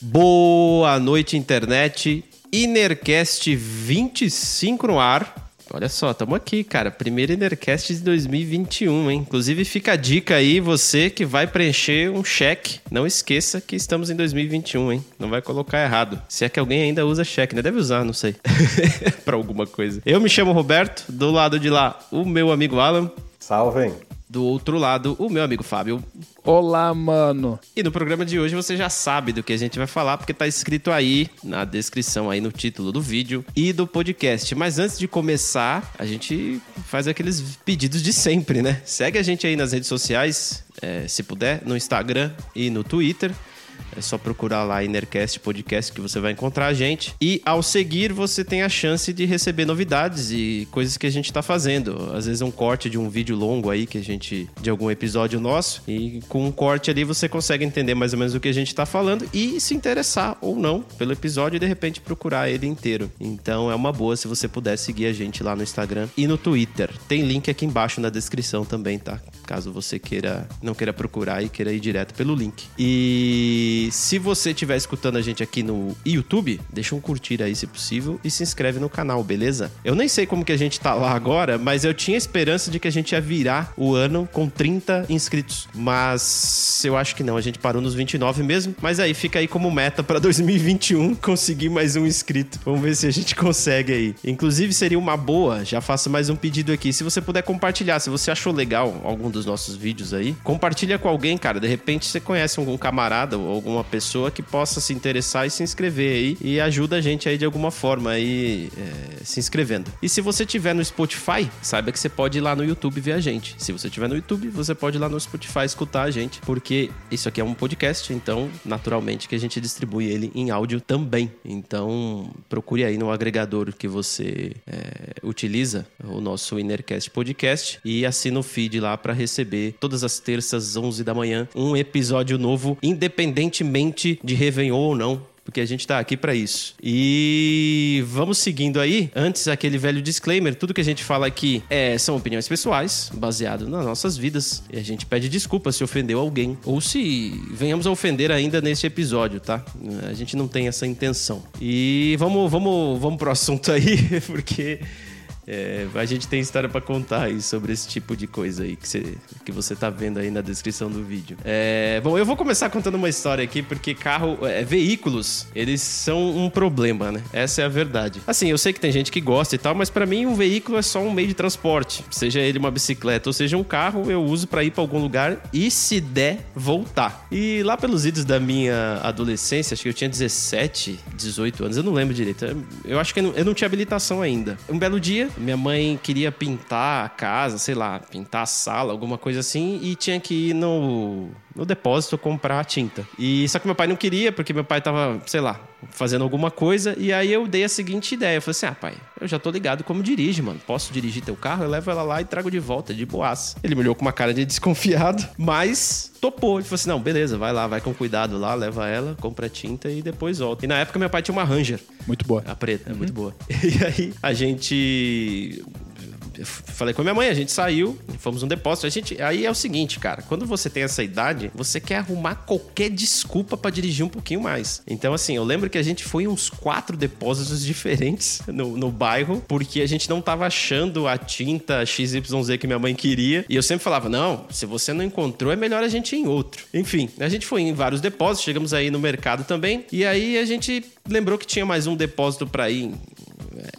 Boa noite, internet. Inercast 25 no ar. Olha só, estamos aqui, cara. Primeiro Inercast de 2021, hein? Inclusive, fica a dica aí, você que vai preencher um cheque. Não esqueça que estamos em 2021, hein? Não vai colocar errado. Se é que alguém ainda usa cheque, né? Deve usar, não sei. para alguma coisa. Eu me chamo Roberto, do lado de lá, o meu amigo Alan. Salve. Do outro lado, o meu amigo Fábio. Olá, mano. E no programa de hoje você já sabe do que a gente vai falar, porque tá escrito aí na descrição, aí no título do vídeo e do podcast. Mas antes de começar, a gente faz aqueles pedidos de sempre, né? Segue a gente aí nas redes sociais, é, se puder, no Instagram e no Twitter. É só procurar lá Inercast Podcast que você vai encontrar a gente. E ao seguir, você tem a chance de receber novidades e coisas que a gente está fazendo. Às vezes um corte de um vídeo longo aí que a gente. de algum episódio nosso. E com um corte ali você consegue entender mais ou menos o que a gente está falando e se interessar ou não pelo episódio e de repente procurar ele inteiro. Então é uma boa se você puder seguir a gente lá no Instagram e no Twitter. Tem link aqui embaixo na descrição também, tá? Caso você queira não queira procurar e queira ir direto pelo link. E se você estiver escutando a gente aqui no YouTube, deixa um curtir aí se possível e se inscreve no canal, beleza? Eu nem sei como que a gente tá lá agora, mas eu tinha esperança de que a gente ia virar o ano com 30 inscritos. Mas eu acho que não, a gente parou nos 29 mesmo. Mas aí fica aí como meta para 2021 conseguir mais um inscrito. Vamos ver se a gente consegue aí. Inclusive seria uma boa, já faço mais um pedido aqui. Se você puder compartilhar, se você achou legal algum dos nossos vídeos aí, compartilha com alguém, cara. De repente você conhece algum camarada ou algum uma pessoa que possa se interessar e se inscrever aí e ajuda a gente aí de alguma forma aí é, se inscrevendo. E se você tiver no Spotify, saiba que você pode ir lá no YouTube ver a gente. Se você tiver no YouTube, você pode ir lá no Spotify escutar a gente, porque isso aqui é um podcast, então naturalmente que a gente distribui ele em áudio também. Então procure aí no agregador que você é, utiliza o nosso Innercast Podcast e assina o feed lá para receber todas as terças 11 da manhã um episódio novo, independentemente independentemente de Réveillon ou não porque a gente está aqui para isso. E vamos seguindo aí. Antes, aquele velho disclaimer: tudo que a gente fala aqui é, são opiniões pessoais, baseado nas nossas vidas. E a gente pede desculpa se ofendeu alguém, ou se venhamos a ofender ainda neste episódio, tá? A gente não tem essa intenção. E vamos, vamos, vamos pro assunto aí, porque é, a gente tem história para contar aí sobre esse tipo de coisa aí que você, que você tá vendo aí na descrição do vídeo. É, bom, eu vou começar contando uma história aqui, porque carro, é, veículos, eles são um problema, né? Essa é a verdade. Assim, eu sei que tem gente que gosta e tal, mas para mim um veículo é só um meio de transporte. Seja ele uma bicicleta ou seja um carro, eu uso para ir para algum lugar e, se der, voltar. E lá pelos idos da minha adolescência, acho que eu tinha 17, 18 anos, eu não lembro direito. Eu acho que eu não, eu não tinha habilitação ainda. Um belo dia, minha mãe queria pintar a casa, sei lá, pintar a sala, alguma coisa assim, e tinha que ir no, no depósito comprar tinta. E só que meu pai não queria, porque meu pai tava, sei lá, fazendo alguma coisa, e aí eu dei a seguinte ideia. Eu falei assim: ah, pai, eu já tô ligado como dirige, mano. Posso dirigir teu carro? Eu levo ela lá e trago de volta, de boas. Ele me olhou com uma cara de desconfiado, mas topou. Ele falou assim: não, beleza, vai lá, vai com cuidado lá, leva ela, compra tinta e depois volta. E na época meu pai tinha uma Ranger. Muito boa. A preta, é muito boa. E aí a gente falei com a minha mãe, a gente saiu, fomos um depósito. A gente, aí é o seguinte, cara, quando você tem essa idade, você quer arrumar qualquer desculpa para dirigir um pouquinho mais. Então, assim, eu lembro que a gente foi uns quatro depósitos diferentes no, no bairro, porque a gente não tava achando a tinta XYZ que minha mãe queria. E eu sempre falava, não, se você não encontrou, é melhor a gente ir em outro. Enfim, a gente foi em vários depósitos, chegamos aí no mercado também. E aí a gente lembrou que tinha mais um depósito para ir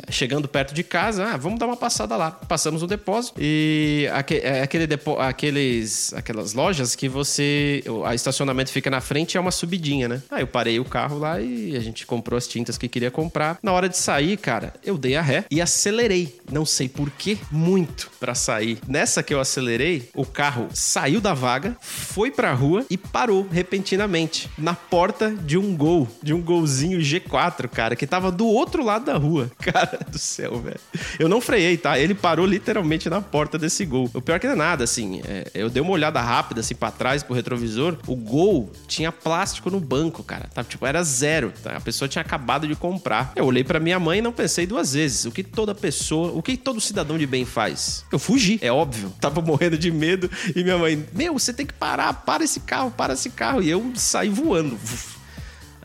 chegando perto de casa, ah, vamos dar uma passada lá. Passamos o depósito e é, aquele depo, aqueles, aquelas lojas que você. O estacionamento fica na frente é uma subidinha, né? Aí eu parei o carro lá e a gente comprou as tintas que queria comprar. Na hora de sair, cara, eu dei a ré e acelerei. Não sei porquê, muito para sair. Nessa que eu acelerei, o carro saiu da vaga, foi pra rua e parou repentinamente na porta de um gol, de um golzinho G4, cara, que tava do outro lado da rua. Cara do céu, velho. Eu não freiei, tá? Ele parou literalmente na porta desse gol. O pior é que não é nada, assim. É, eu dei uma olhada rápida, assim, pra trás, pro retrovisor. O gol tinha plástico no banco, cara. Tá, tipo, era zero. Tá? A pessoa tinha acabado de comprar. Eu olhei pra minha mãe e não pensei duas vezes. O que toda pessoa, o que todo cidadão de bem faz? Eu fugi, é óbvio. Tava morrendo de medo e minha mãe, meu, você tem que parar, para esse carro, para esse carro. E eu saí voando.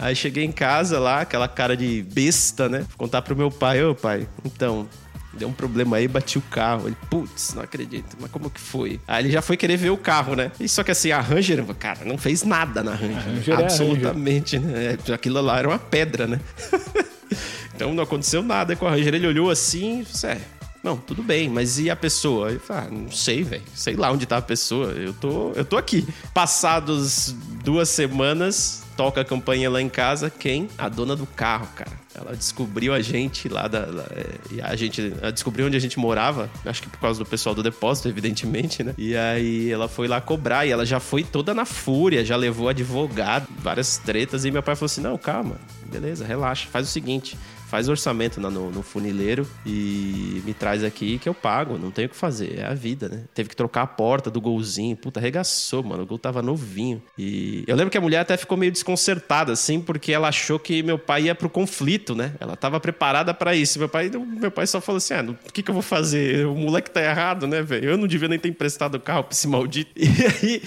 Aí cheguei em casa lá, aquela cara de besta, né? Vou contar pro meu pai, ô pai, então, deu um problema aí, bati o carro. Ele, putz, não acredito, mas como que foi? Aí ele já foi querer ver o carro, né? E só que assim, a Ranger, cara, não fez nada na Ranger. Ranger é absolutamente, é né? Aquilo lá era uma pedra, né? então não aconteceu nada com a Ranger. Ele olhou assim e disse, é, não, tudo bem, mas e a pessoa? Eu falei, ah, não sei, velho. Sei lá onde tá a pessoa. Eu tô, eu tô aqui. Passados duas semanas, toca a campanha lá em casa. Quem? A dona do carro, cara. Ela descobriu a gente lá da. da e a gente ela descobriu onde a gente morava. Acho que por causa do pessoal do depósito, evidentemente, né? E aí ela foi lá cobrar e ela já foi toda na fúria, já levou advogado, várias tretas. E meu pai falou assim: não, calma, beleza, relaxa, faz o seguinte faz orçamento no, no, funileiro e me traz aqui que eu pago. Não tenho o que fazer. É a vida, né? Teve que trocar a porta do golzinho. Puta, arregaçou, mano. O gol tava novinho. E eu lembro que a mulher até ficou meio desconcertada, assim, porque ela achou que meu pai ia pro conflito, né? Ela tava preparada para isso. Meu pai, meu pai só falou assim: ah, o que, que eu vou fazer? O moleque tá errado, né, velho? Eu não devia nem ter emprestado o carro pra esse maldito. E aí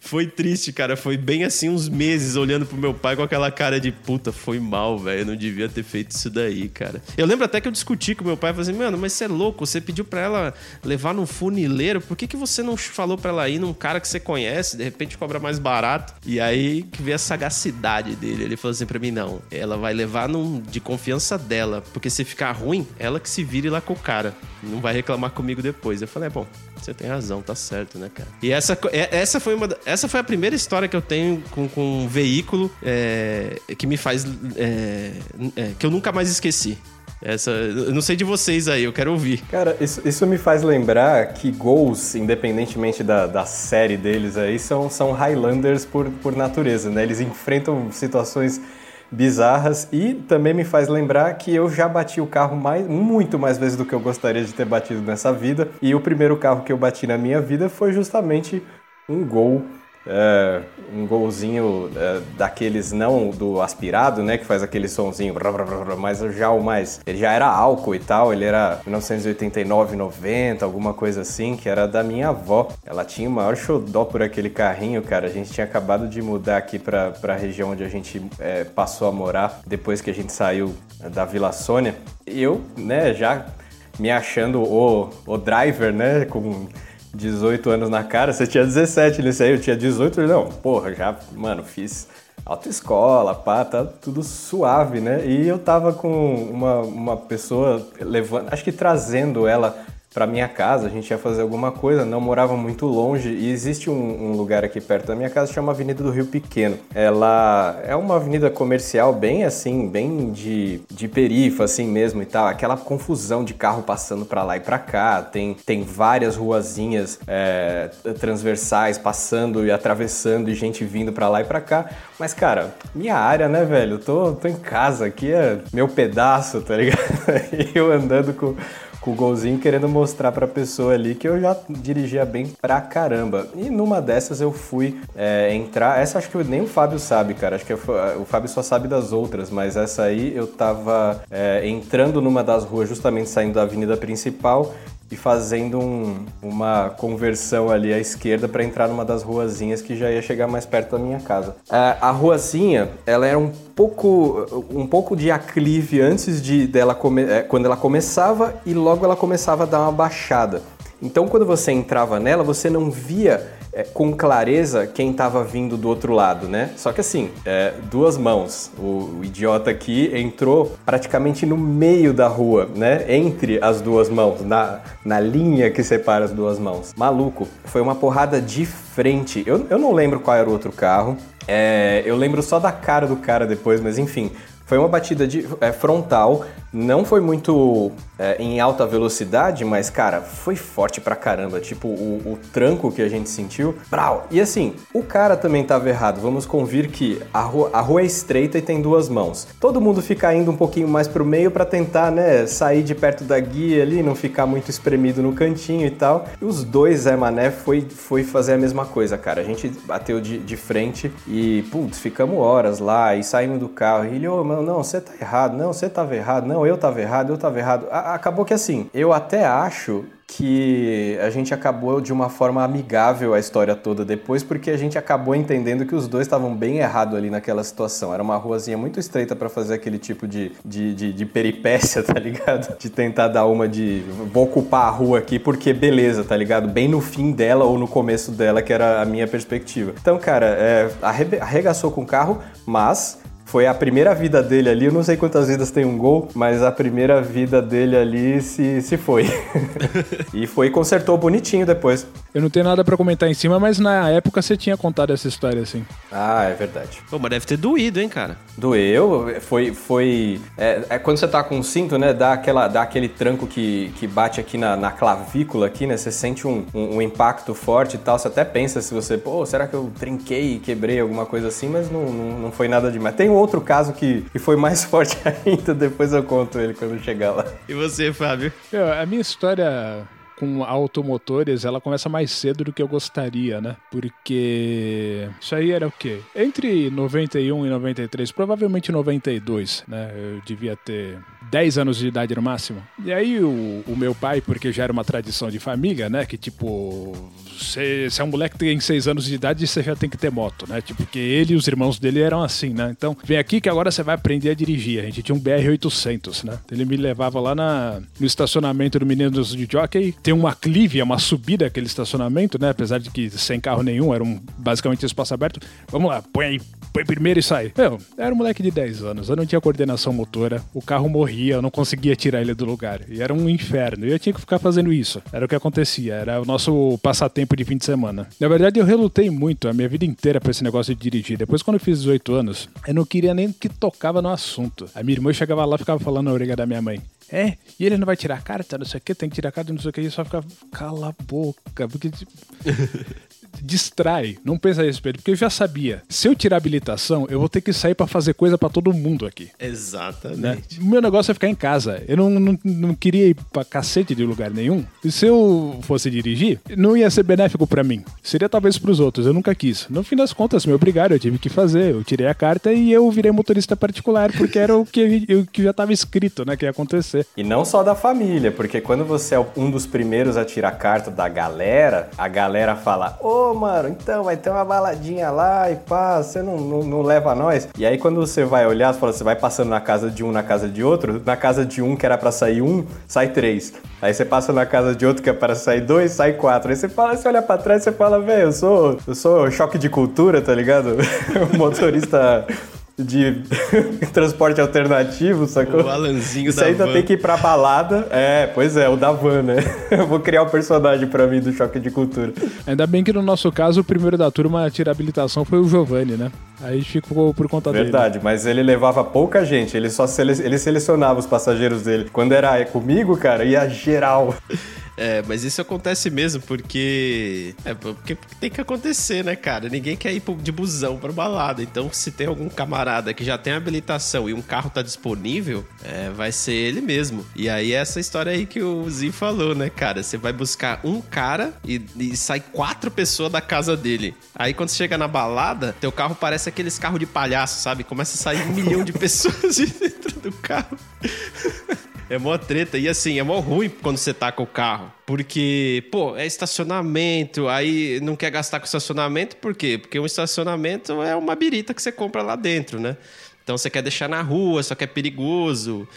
foi triste, cara. Foi bem assim uns meses olhando pro meu pai com aquela cara de puta, foi mal, velho. Eu não devia ter feito isso daí aí, cara. Eu lembro até que eu discuti com meu pai, falei assim, mano, mas você é louco, você pediu pra ela levar num funileiro, por que, que você não falou pra ela ir num cara que você conhece, de repente cobra mais barato? E aí que veio a sagacidade dele. Ele falou assim pra mim, não, ela vai levar num, de confiança dela, porque se ficar ruim, ela que se vire lá com o cara. Não vai reclamar comigo depois. Eu falei, é bom, você tem razão, tá certo, né, cara? E essa, é, essa, foi, uma, essa foi a primeira história que eu tenho com, com um veículo é, que me faz. É, é, que eu nunca mais esqueci. Essa, eu não sei de vocês aí, eu quero ouvir. Cara, isso, isso me faz lembrar que gols, independentemente da, da série deles aí, são, são Highlanders por, por natureza, né? Eles enfrentam situações bizarras e também me faz lembrar que eu já bati o carro mais, muito mais vezes do que eu gostaria de ter batido nessa vida. E o primeiro carro que eu bati na minha vida foi justamente um Gol é, um golzinho é, daqueles não do aspirado, né, que faz aquele sonzinho, mas já o mais, ele já era álcool e tal, ele era 1989, 90, alguma coisa assim, que era da minha avó. Ela tinha o maior xodó por aquele carrinho, cara. A gente tinha acabado de mudar aqui para a região onde a gente é, passou a morar depois que a gente saiu da Vila Sônia. E eu, né, já me achando o, o driver, né, com 18 anos na cara, você tinha 17 nesse aí, eu tinha 18, não, porra, já, mano, fiz autoescola, pá, tá tudo suave, né? E eu tava com uma, uma pessoa levando, acho que trazendo ela para minha casa, a gente ia fazer alguma coisa, não morava muito longe e existe um, um, lugar aqui perto da minha casa chama Avenida do Rio Pequeno. Ela é uma avenida comercial bem assim, bem de, de perifa assim mesmo e tal, aquela confusão de carro passando para lá e para cá, tem, tem várias ruazinhas é, transversais passando e atravessando e gente vindo para lá e para cá, mas cara, minha área, né, velho, tô, tô em casa, aqui é meu pedaço, tá ligado? eu andando com com o golzinho querendo mostrar pra pessoa ali que eu já dirigia bem pra caramba. E numa dessas eu fui é, entrar. Essa acho que nem o Fábio sabe, cara. Acho que o Fábio só sabe das outras, mas essa aí eu tava é, entrando numa das ruas, justamente saindo da avenida principal e fazendo um, uma conversão ali à esquerda para entrar numa das ruazinhas que já ia chegar mais perto da minha casa. A, a ruazinha, ela era um pouco, um pouco de aclive antes de dela come, é, quando ela começava e logo ela começava a dar uma baixada. Então, quando você entrava nela, você não via é, com clareza quem estava vindo do outro lado, né? Só que assim, é, duas mãos. O, o, idiota aqui entrou praticamente no meio da rua, né? Entre as duas mãos, na, na linha que separa as duas mãos. Maluco, foi uma porrada de frente. Eu, eu não lembro qual era o outro carro. É, eu lembro só da cara do cara depois, mas enfim, foi uma batida de, é, frontal Não foi muito é, em alta velocidade, mas, cara, foi forte pra caramba. Tipo, o, o tranco que a gente sentiu. Brau! E assim, o cara também tava errado. Vamos convir que a rua, a rua é estreita e tem duas mãos. Todo mundo fica indo um pouquinho mais pro meio para tentar, né, sair de perto da guia ali, não ficar muito espremido no cantinho e tal. E os dois, Zé Mané, foi, foi fazer a mesma coisa, cara. A gente bateu de, de frente e, putz, ficamos horas lá e saímos do carro. E ele, ô, oh, não, você tá errado, não, você tava errado, não, eu tava errado, eu tava errado. A, acabou que assim, eu até acho que a gente acabou de uma forma amigável a história toda depois, porque a gente acabou entendendo que os dois estavam bem errados ali naquela situação. Era uma ruazinha muito estreita para fazer aquele tipo de, de, de, de, peripécia, tá ligado? De tentar dar uma de vou ocupar a rua aqui porque beleza, tá ligado? Bem no fim dela ou no começo dela, que era a minha perspectiva. Então, cara, é, arregaçou com o carro, mas foi a primeira vida dele ali. Eu não sei quantas vidas tem um gol, mas a primeira vida dele ali se, se foi. e foi e consertou bonitinho depois. Eu não tenho nada para comentar em cima, mas na época você tinha contado essa história assim. Ah, é verdade. Pô, mas deve ter doído, hein, cara? Doeu. Foi. foi é, é quando você tá com o cinto, né? Dá, aquela, dá aquele tranco que, que bate aqui na, na clavícula, aqui, né? Você sente um, um, um, impacto forte e tal. Você até pensa se você, pô, será que eu trinquei e quebrei alguma coisa assim? Mas não, não, não foi nada demais. Tem um outro caso que, que foi mais forte ainda, depois eu conto ele quando chegar lá. E você, Fábio? Eu, a minha história com automotores, ela começa mais cedo do que eu gostaria, né? Porque isso aí era o quê? Entre 91 e 93, provavelmente 92, né? Eu devia ter 10 anos de idade no máximo. E aí o, o meu pai, porque já era uma tradição de família, né? Que tipo, você é um moleque que tem 6 anos de idade, você já tem que ter moto, né? Tipo, porque ele e os irmãos dele eram assim, né? Então, vem aqui que agora você vai aprender a dirigir. A gente tinha um BR-800, né? Ele me levava lá na, no estacionamento do Meninos de Jockey. Tem uma clive, é uma subida aquele estacionamento, né? Apesar de que sem carro nenhum, era um, basicamente espaço aberto. Vamos lá, põe aí, põe primeiro e sai. Meu, era um moleque de 10 anos, eu não tinha coordenação motora, o carro morria, eu não conseguia tirar ele do lugar. E era um inferno. E eu tinha que ficar fazendo isso. Era o que acontecia, era o nosso passatempo de fim de semana. Na verdade, eu relutei muito a minha vida inteira pra esse negócio de dirigir. Depois, quando eu fiz 18 anos, eu não queria nem que tocava no assunto. A minha irmã chegava lá e ficava falando na orelha da minha mãe. É, e ele não vai tirar carta, não sei o que, tem que tirar carta, não sei o que, e só fica, cala a boca, porque tipo, distrai, não pensa a respeito, porque eu já sabia, se eu tirar habilitação, eu vou ter que sair para fazer coisa para todo mundo aqui. Exatamente. Né? O meu negócio é ficar em casa. Eu não, não, não queria ir pra cacete de lugar nenhum. E se eu fosse dirigir, não ia ser benéfico para mim. Seria talvez para os outros. Eu nunca quis. No fim das contas, me obrigaram, eu tive que fazer. Eu tirei a carta e eu virei motorista particular, porque era o que, o que já estava escrito, né, que ia acontecer. E não só da família, porque quando você é um dos primeiros a tirar a carta da galera, a galera fala: Ô, oh, mano, então vai ter uma baladinha lá e pá, você não, não, não, leva nós. E aí quando você vai olhar, você, fala, você vai passando na casa de um, na casa de outro, na casa de um que era para sair um, sai três. Aí você passa na casa de outro que é para sair dois, sai quatro. Aí você fala, você olha pra trás você fala, velho, eu sou, eu sou choque de cultura, tá ligado? motorista de transporte alternativo, sacou? O Alanzinho Isso da ainda van. tem que ir pra balada. É, pois é, o da van, né? Eu vou criar um personagem pra mim do Choque de Cultura. Ainda bem que no nosso caso, o primeiro da turma a tirar habilitação foi o Giovanni, né? Aí ficou por conta Verdade, dele. Verdade, mas ele levava pouca gente, ele só sele... ele selecionava os passageiros dele. Quando era comigo, cara, ia geral. É, mas isso acontece mesmo porque. É, porque tem que acontecer, né, cara? Ninguém quer ir de busão pra balada. Então, se tem algum camarada que já tem habilitação e um carro tá disponível, é, vai ser ele mesmo. E aí, essa história aí que o Zi falou, né, cara? Você vai buscar um cara e, e sai quatro pessoas da casa dele. Aí, quando você chega na balada, teu carro parece aqueles carros de palhaço, sabe? Começa a sair um milhão de pessoas de dentro do carro. É mó treta. E assim, é mó ruim quando você tá com o carro. Porque, pô, é estacionamento, aí não quer gastar com estacionamento, por quê? Porque um estacionamento é uma birita que você compra lá dentro, né? Então você quer deixar na rua, só que é perigoso.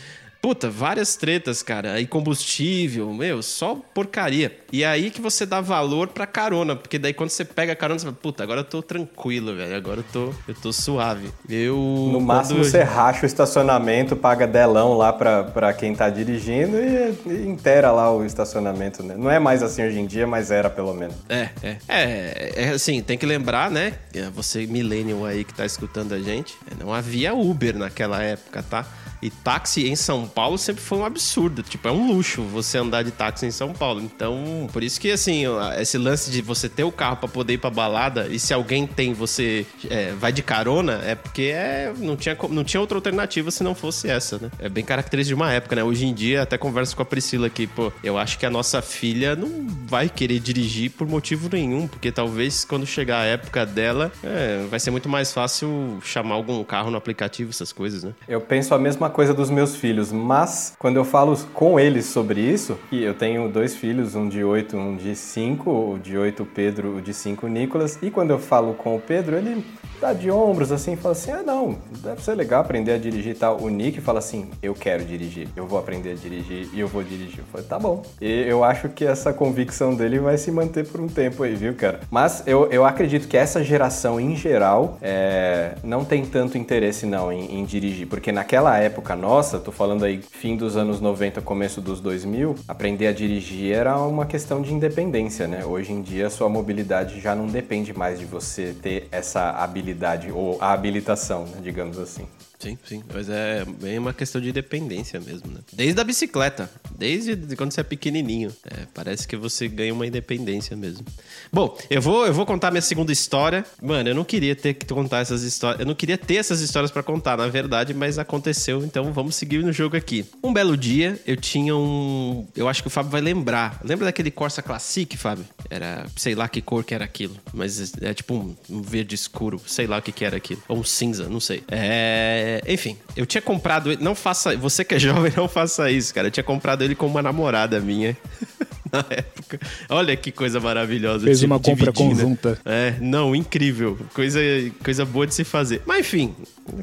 Puta, várias tretas, cara. Aí combustível, meu, só porcaria. E aí que você dá valor pra carona, porque daí quando você pega a carona, você fala, puta, agora eu tô tranquilo, velho. Agora eu tô, eu tô suave. Eu. No máximo você racha o estacionamento, paga delão lá pra, pra quem tá dirigindo e, e inteira lá o estacionamento, né? Não é mais assim hoje em dia, mas era pelo menos. É, é. É, é assim, tem que lembrar, né? Você, millennial aí que tá escutando a gente, não havia Uber naquela época, tá? E táxi em São Paulo sempre foi um absurdo. Tipo, é um luxo você andar de táxi em São Paulo. Então, por isso que, assim, esse lance de você ter o carro para poder ir pra balada e se alguém tem, você é, vai de carona, é porque é, não, tinha, não tinha outra alternativa se não fosse essa, né? É bem característico de uma época, né? Hoje em dia, até converso com a Priscila aqui, pô, eu acho que a nossa filha não vai querer dirigir por motivo nenhum, porque talvez quando chegar a época dela, é, vai ser muito mais fácil chamar algum carro no aplicativo, essas coisas, né? Eu penso a mesma coisa dos meus filhos, mas quando eu falo com eles sobre isso, e eu tenho dois filhos, um de 8, um de 5, o de 8 Pedro, o de 5 Nicolas, e quando eu falo com o Pedro, ele dá de ombros assim, fala assim: "Ah, não, deve ser legal aprender a dirigir tal". O Nick fala assim: "Eu quero dirigir, eu vou aprender a dirigir e eu vou dirigir". Eu falei: "Tá bom". E eu acho que essa convicção dele vai se manter por um tempo aí, viu, cara? Mas eu, eu acredito que essa geração em geral é, não tem tanto interesse não em, em, dirigir, porque naquela época nossa, tô falando aí fim dos anos 90, começo dos 2000, aprender a dirigir era uma questão de independência, né? Hoje em dia sua mobilidade já não depende mais de você ter essa habilidade ou a habilitação, né, digamos assim. Sim, sim. Mas é bem uma questão de dependência mesmo, né? Desde a bicicleta. Desde quando você é pequenininho. É, parece que você ganha uma independência mesmo. Bom, eu vou, eu vou contar minha segunda história. Mano, eu não queria ter que contar essas histórias. Eu não queria ter essas histórias para contar, na verdade, mas aconteceu. Então vamos seguir no jogo aqui. Um belo dia, eu tinha um. Eu acho que o Fábio vai lembrar. Lembra daquele Corsa Classic, Fábio? Era, sei lá que cor que era aquilo. Mas é tipo um, um verde escuro. Sei lá o que, que era aquilo. Ou um cinza, não sei. É é, enfim, eu tinha comprado ele. Não faça. Você que é jovem, não faça isso, cara. Eu tinha comprado ele com uma namorada minha. na época. Olha que coisa maravilhosa. Fez uma compra conjunta. É, não, incrível. Coisa, coisa boa de se fazer. Mas enfim,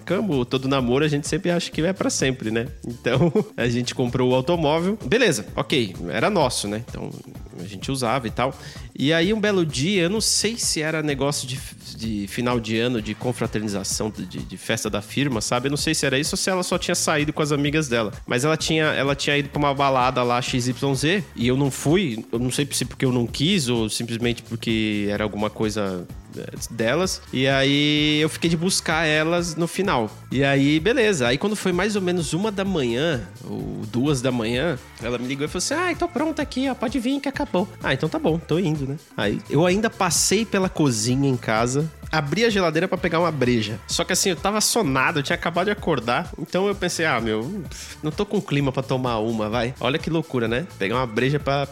como todo namoro, a gente sempre acha que é para sempre, né? Então, a gente comprou o automóvel. Beleza, ok, era nosso, né? Então, a gente usava e tal. E aí, um belo dia, eu não sei se era negócio de, de final de ano, de confraternização, de, de, festa da firma, sabe? Eu não sei se era isso ou se ela só tinha saído com as amigas dela. Mas ela tinha, ela tinha ido pra uma balada lá XYZ e eu não fui. Eu não sei se porque eu não quis ou simplesmente porque era alguma coisa delas. E aí eu fiquei de buscar elas no final. E aí, beleza. Aí quando foi mais ou menos uma da manhã, ou duas da manhã, ela me ligou e falou assim: Ah, tô pronta aqui, ó, pode vir que acabou. Ah, então tá bom, tô indo, né? Aí eu ainda passei pela cozinha em casa, abri a geladeira para pegar uma breja. Só que assim, eu tava sonado, eu tinha acabado de acordar. Então eu pensei, ah, meu, não tô com clima para tomar uma, vai. Olha que loucura, né? Pegar uma breja pra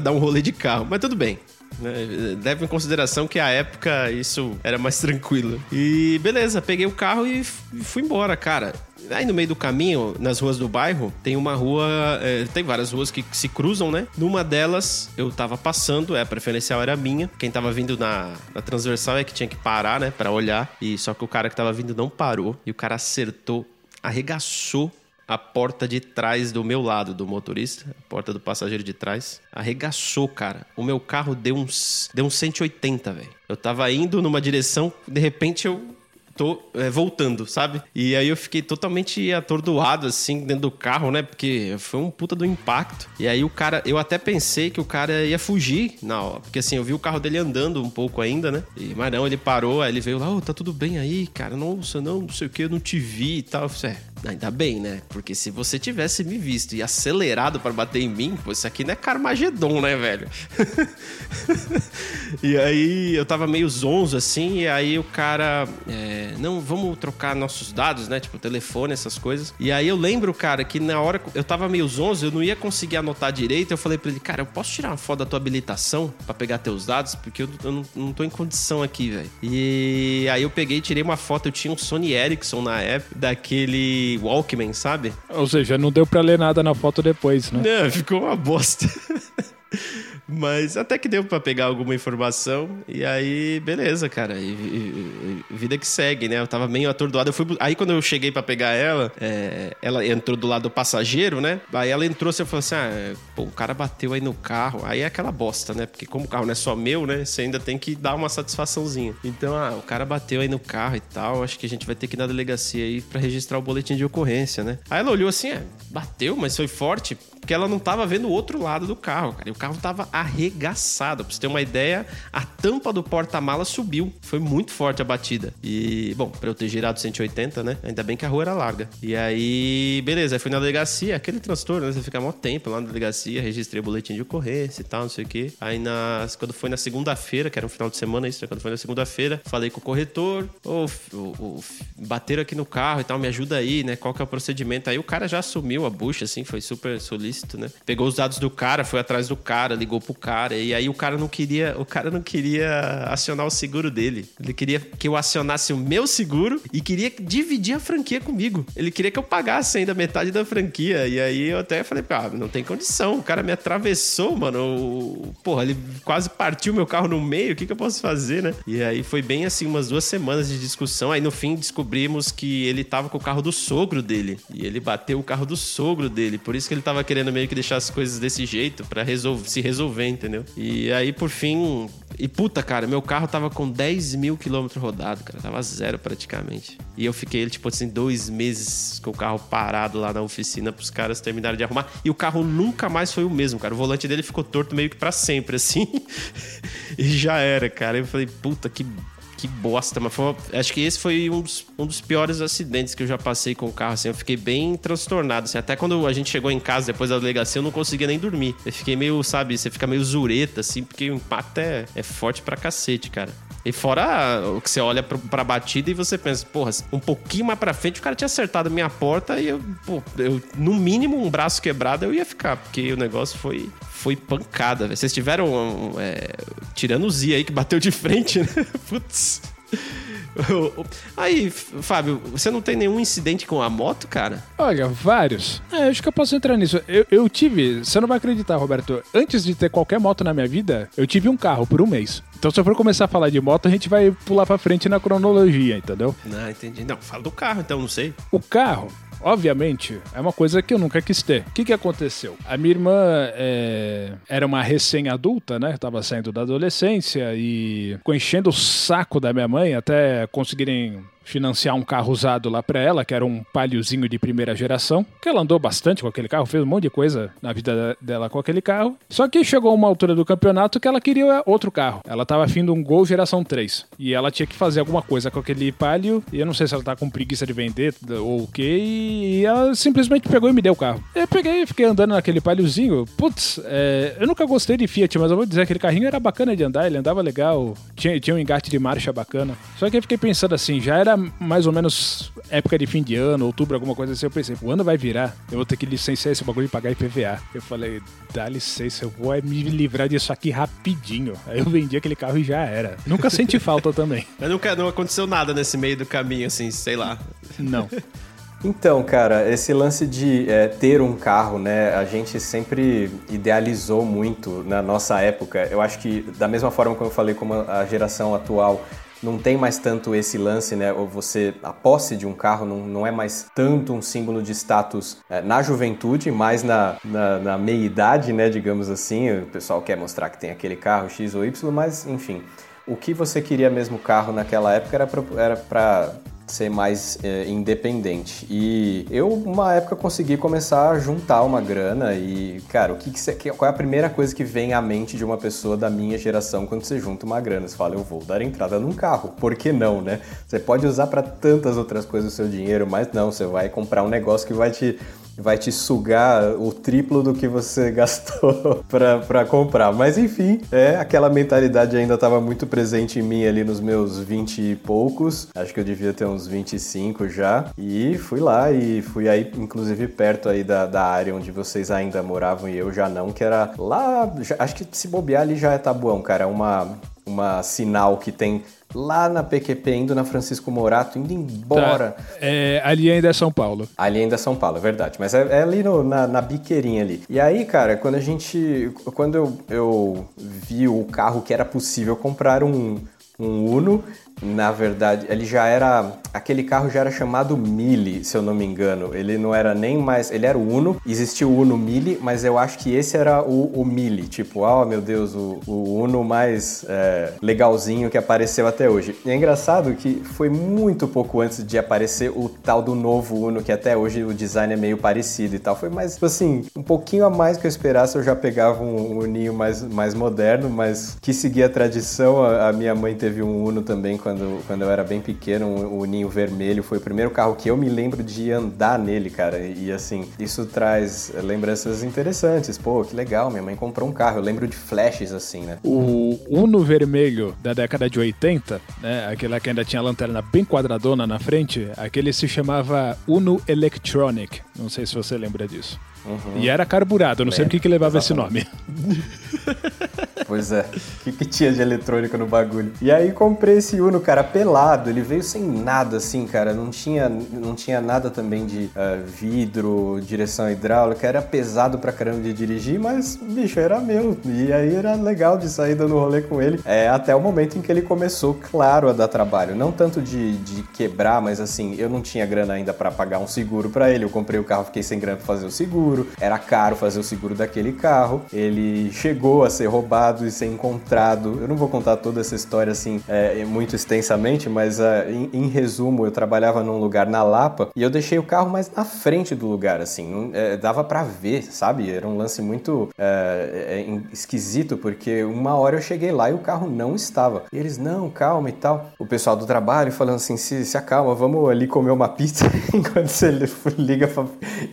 dar um rolê de carro. Mas tudo bem. Né? Leva em consideração que a época isso era mais tranquilo. E beleza, peguei o carro e fui embora, cara. Aí no meio do caminho, nas ruas do bairro, tem uma rua. É, tem várias ruas que se cruzam, né? Numa delas, eu tava passando, é, a preferencial era minha. Quem tava vindo na, na transversal é que tinha que parar, né? Pra olhar. E só que o cara que tava vindo não parou. E o cara acertou, arregaçou a porta de trás do meu lado, do motorista, a porta do passageiro de trás, arregaçou, cara. O meu carro deu uns, deu uns 180, velho. Eu tava indo numa direção, de repente eu tô é, voltando, sabe? E aí eu fiquei totalmente atordoado, assim, dentro do carro, né? Porque foi um puta do impacto. E aí o cara, eu até pensei que o cara ia fugir na hora. Porque assim, eu vi o carro dele andando um pouco ainda, né? E, mas não, ele parou, aí ele veio lá, ô, oh, tá tudo bem aí, cara? Nossa, não, não sei o que, eu não te vi e tal. Eu falei, é, Ainda bem, né? Porque se você tivesse me visto e acelerado para bater em mim, pô, isso aqui não é Carmagedon, né, velho? e aí eu tava meio zonzo assim, e aí o cara. É, não, vamos trocar nossos dados, né? Tipo, telefone, essas coisas. E aí eu lembro, cara, que na hora eu tava meio zonzo, eu não ia conseguir anotar direito. Eu falei pra ele, cara, eu posso tirar uma foto da tua habilitação para pegar teus dados? Porque eu, eu não, não tô em condição aqui, velho. E aí eu peguei, tirei uma foto, eu tinha um Sony Ericsson na época, daquele Walkman, sabe? Ou seja, não deu pra ler nada na foto depois, né? Não, ficou uma bosta. Mas até que deu para pegar alguma informação. E aí, beleza, cara. E, e, e, vida que segue, né? Eu tava meio atordoado. Eu fui, aí quando eu cheguei para pegar ela, é, ela entrou do lado do passageiro, né? Aí ela entrou assim, eu falei assim: ah, pô, o cara bateu aí no carro. Aí é aquela bosta, né? Porque como o carro não é só meu, né? Você ainda tem que dar uma satisfaçãozinha. Então, ah, o cara bateu aí no carro e tal. Acho que a gente vai ter que ir na delegacia aí para registrar o boletim de ocorrência, né? Aí ela olhou assim: é, bateu, mas foi forte porque ela não tava vendo o outro lado do carro, cara. E o carro tava arregaçado. Pra você ter uma ideia, a tampa do porta-mala subiu. Foi muito forte a batida. E, bom, pra eu ter girado 180, né? Ainda bem que a rua era larga. E aí, beleza, aí fui na delegacia, aquele transtorno, né? Você fica mó tempo lá na delegacia, registrei o boletim de ocorrência e tal, não sei o quê. Aí, nas, quando foi na segunda-feira, que era um final de semana isso, né? quando foi na segunda-feira, falei com o corretor, ô, oh, bateram aqui no carro e tal, me ajuda aí, né? Qual que é o procedimento? Aí o cara já assumiu a bucha, assim, foi super solícito, né? Pegou os dados do cara, foi atrás do cara, ligou pro cara, e aí o cara não queria, o cara não queria acionar o seguro dele. Ele queria que eu acionasse o meu seguro e queria dividir a franquia comigo. Ele queria que eu pagasse ainda metade da franquia. E aí eu até falei, ah, não tem condição. O cara me atravessou, mano. Porra, ele quase partiu meu carro no meio. O que, que eu posso fazer, né? E aí foi bem assim, umas duas semanas de discussão. Aí no fim descobrimos que ele tava com o carro do sogro dele. E ele bateu o carro do sogro dele. Por isso que ele tava querendo meio que deixar as coisas desse jeito para se resolver, entendeu? E aí, por fim. E puta, cara, meu carro tava com 10 mil quilômetros rodados, cara. Tava zero praticamente. E eu fiquei, tipo assim, dois meses com o carro parado lá na oficina pros caras terminarem de arrumar. E o carro nunca mais foi o mesmo, cara. O volante dele ficou torto meio que para sempre, assim. e já era, cara. Eu falei, puta, que que bosta, mas acho que esse foi um dos, um dos piores acidentes que eu já passei com o carro, assim, eu fiquei bem transtornado, assim, até quando a gente chegou em casa depois da delegacia, eu não conseguia nem dormir, eu fiquei meio, sabe, você fica meio zureta, assim, porque o impacto é, é forte pra cacete, cara. E fora o que você olha pra, batida e você pensa, porra, um pouquinho mais pra frente o cara tinha acertado a minha porta e eu, pô, eu, no mínimo um braço quebrado eu ia ficar, porque o negócio foi, foi pancada, velho. Vocês tiveram é, tirando o Z aí que bateu de frente, né? Putz. Aí, Fábio, você não tem nenhum incidente com a moto, cara? Olha, vários. É, acho que eu posso entrar nisso. Eu, eu, tive, você não vai acreditar, Roberto, antes de ter qualquer moto na minha vida, eu tive um carro por um mês. Então, se eu for começar a falar de moto, a gente vai pular pra frente na cronologia, entendeu? Não, entendi. Não, fala do carro, então, não sei. O carro, obviamente, é uma coisa que eu nunca quis ter. O que, que aconteceu? A minha irmã é, era uma recém-adulta, né? Tava saindo da adolescência e ficou enchendo o saco da minha mãe até conseguirem financiar um carro usado lá para ela, que era um paliozinho de primeira geração, que ela andou bastante com aquele carro, fez um monte de coisa na vida dela com aquele carro. Só que chegou uma altura do campeonato que ela queria outro carro. Ela tava afim de um Gol geração 3. E ela tinha que fazer alguma coisa com aquele palio, e eu não sei se ela tá com preguiça de vender ou o quê, e ela simplesmente pegou e me deu o carro. Eu peguei e fiquei andando naquele paliozinho. Putz, é, eu nunca gostei de Fiat, mas eu vou dizer, aquele carrinho era bacana de andar, ele andava legal, tinha, tinha um engate de marcha bacana. Só que eu fiquei pensando assim, já era mais ou menos época de fim de ano, outubro, alguma coisa assim. Eu pensei, o ano vai virar, eu vou ter que licenciar esse bagulho e pagar IPVA. Eu falei, dá licença, eu vou me livrar disso aqui rapidinho. Aí eu vendi aquele carro e já era. Nunca senti falta também. Mas nunca não aconteceu nada nesse meio do caminho, assim, sei lá. Não. Então, cara, esse lance de é, ter um carro, né? A gente sempre idealizou muito na nossa época. Eu acho que, da mesma forma como eu falei, como a geração atual não tem mais tanto esse lance, né? Ou você, a posse de um carro não, não é mais tanto um símbolo de status é, na juventude, mas na, na, na meia-idade, né? Digamos assim. O pessoal quer mostrar que tem aquele carro X ou Y, mas enfim. O que você queria mesmo carro naquela época era para ser mais é, independente. E eu, uma época, consegui começar a juntar uma grana e, cara, o que, que você, qual é a primeira coisa que vem à mente de uma pessoa da minha geração quando você junta uma grana? Você fala, eu vou dar entrada num carro. Por que não, né? Você pode usar para tantas outras coisas o seu dinheiro, mas não, você vai comprar um negócio que vai te vai te sugar o triplo do que você gastou para comprar. Mas enfim, é aquela mentalidade ainda estava muito presente em mim ali nos meus 20 e poucos. Acho que eu devia ter uns 25 já. E fui lá e fui aí, inclusive, perto aí da, da área onde vocês ainda moravam e eu já não, que era lá. Já, acho que se bobear ali já é tabuão, cara. É uma, uma sinal que tem lá na PQP, indo na Francisco Morato, indo embora. Tá. É, ali ainda é São Paulo. Ali ainda é São Paulo, é verdade. Mas é, é ali no, na, na, biqueirinha ali. E aí, cara, quando a gente. Quando eu, eu vi o carro que era possível comprar um um Uno na verdade, ele já era. Aquele carro já era chamado Mille, se eu não me engano. Ele não era nem mais. Ele era o Uno, existia o Uno Mille, mas eu acho que esse era o, o Mille. Tipo, oh meu Deus, o, o Uno mais é, legalzinho que apareceu até hoje. E é engraçado que foi muito pouco antes de aparecer o tal do novo Uno, que até hoje o design é meio parecido e tal. Foi mais, tipo assim, um pouquinho a mais que eu esperasse, eu já pegava um, Uninho mais, mais moderno, mas que seguia a tradição. A, a minha mãe teve um Uno também quando, quando eu era bem pequeno, o, Ninho Vermelho foi o primeiro carro que eu me lembro de andar nele, cara. E assim, isso traz lembranças interessantes. Pô, que legal, minha mãe comprou um carro. Eu lembro de flashes assim, né? O Uno Vermelho da década de 80, né? Aquele que ainda tinha a lanterna bem quadradona na frente, aquele se chamava Uno Electronic. Não sei se você lembra disso. Uhum. E era carburado, não sei por que, que levava Exatamente. esse nome. Pois é. O que, que, tinha de eletrônica no bagulho? E aí comprei esse Uno, cara, pelado. Ele veio sem nada, assim, cara. Não tinha, não tinha nada também de uh, vidro, direção hidráulica. Era pesado pra caramba de dirigir, mas, bicho, era meu. E aí era legal de sair dando rolê com ele. É, até o momento em que ele começou, claro, a dar trabalho. Não tanto de, de quebrar, mas assim, eu não tinha grana ainda para pagar um seguro para ele. Eu comprei o carro, fiquei sem grana pra fazer o seguro. Era caro fazer o seguro daquele carro. Ele chegou a ser roubado e ser encontrado. Eu não vou contar toda essa história assim é, muito extensamente, mas uh, em, em, resumo, eu trabalhava num lugar na Lapa e eu deixei o carro mais na frente do lugar, assim, não, é, dava para ver, sabe? Era um lance muito é, é esquisito porque uma hora eu cheguei lá e o carro não estava. E eles não, calma e tal. O pessoal do trabalho falando assim, se, se acalma, vamos ali comer uma pizza enquanto você liga,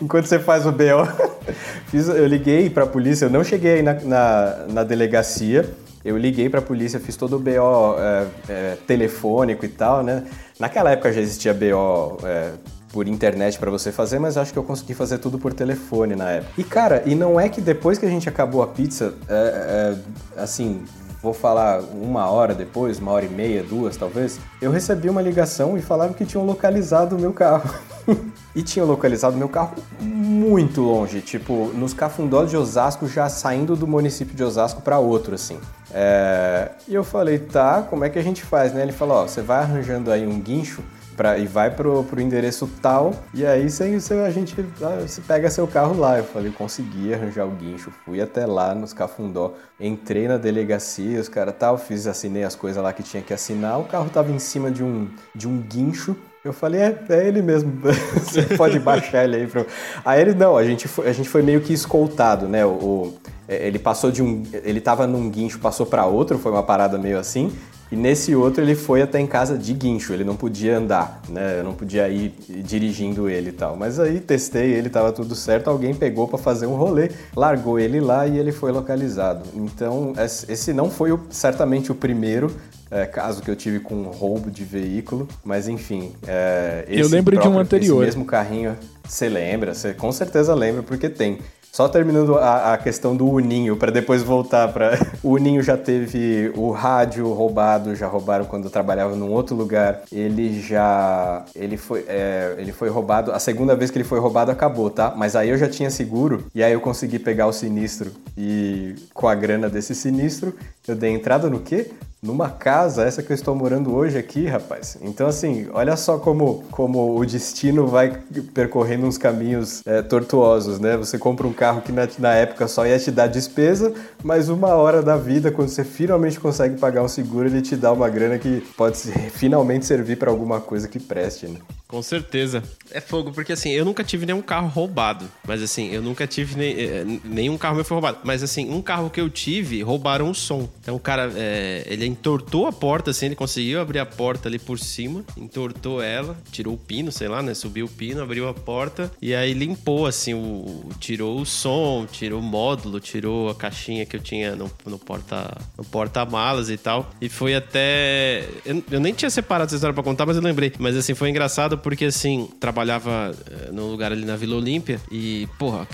enquanto você faz o BO. Fiz, eu liguei para a polícia, eu não cheguei na, na, na delegacia, eu liguei para a polícia, fiz todo o BO é, é, telefônico e tal, né? Naquela época já existia BO é, por internet para você fazer, mas acho que eu consegui fazer tudo por telefone na época. E cara, e não é que depois que a gente acabou a pizza, é, é, assim, vou falar uma hora depois, uma hora e meia, duas talvez, eu recebi uma ligação e falaram que tinham localizado o meu carro. e tinham localizado meu carro muito longe, tipo, nos cafundós de Osasco, já saindo do município de Osasco para outro, assim. É... E eu falei, tá, como é que a gente faz, né? Ele falou, ó, você vai arranjando aí um guincho Pra, e vai pro, pro endereço tal, e aí você, a gente ah, você pega seu carro lá. Eu falei, consegui arranjar o guincho, fui até lá nos Cafundó, entrei na delegacia, os caras tal, fiz, assinei as coisas lá que tinha que assinar, o carro tava em cima de um, de um guincho. Eu falei, é, é ele mesmo, você pode baixar ele aí. Pro... Aí ele, não, a gente foi, a gente foi meio que escoltado, né? O, o ele passou de um. Ele tava num guincho, passou para outro, foi uma parada meio assim. E nesse outro ele foi até em casa de guincho, ele não podia andar, né? Eu não podia ir dirigindo ele e tal. Mas aí testei, ele tava tudo certo, alguém pegou para fazer um rolê, largou ele lá e ele foi localizado. Então, esse não foi certamente o primeiro é, caso que eu tive com roubo de veículo, mas enfim. É, eu lembro próprio, de um anterior. Esse mesmo carrinho, você lembra? Você com certeza lembra, porque tem. Só terminando a, a questão do Uninho, para depois voltar para. O Uninho já teve o rádio roubado, já roubaram quando eu trabalhava num outro lugar. Ele já. Ele foi, é, ele foi roubado. A segunda vez que ele foi roubado acabou, tá? Mas aí eu já tinha seguro e aí eu consegui pegar o sinistro. E com a grana desse sinistro, eu dei entrada no quê? Numa casa, essa que eu estou morando hoje aqui, rapaz. Então, assim, olha só como, como o destino vai percorrendo uns caminhos é, tortuosos, né? Você compra um carro que na, na, época só ia te dar despesa, mas uma hora da vida, quando você finalmente consegue pagar um seguro, ele te dá uma grana que pode finalmente servir para alguma coisa que preste, né? Com certeza. É fogo, porque assim, eu nunca tive nenhum carro roubado. Mas assim, eu nunca tive nem, eh, nenhum carro meu foi roubado. Mas assim, um carro que eu tive, roubaram o som. Então o cara, é, ele entortou a porta, assim, ele conseguiu abrir a porta ali por cima, entortou ela, tirou o pino, sei lá, né? Subiu o pino, abriu a porta e aí limpou, assim, o, tirou o som, tirou o módulo, tirou a caixinha que eu tinha no, no porta no porta-malas e tal. E foi até. Eu, eu nem tinha separado essa história pra contar, mas eu lembrei. Mas assim, foi engraçado porque assim, trabalhava eh, num lugar ali na Vila Olímpia e, porra,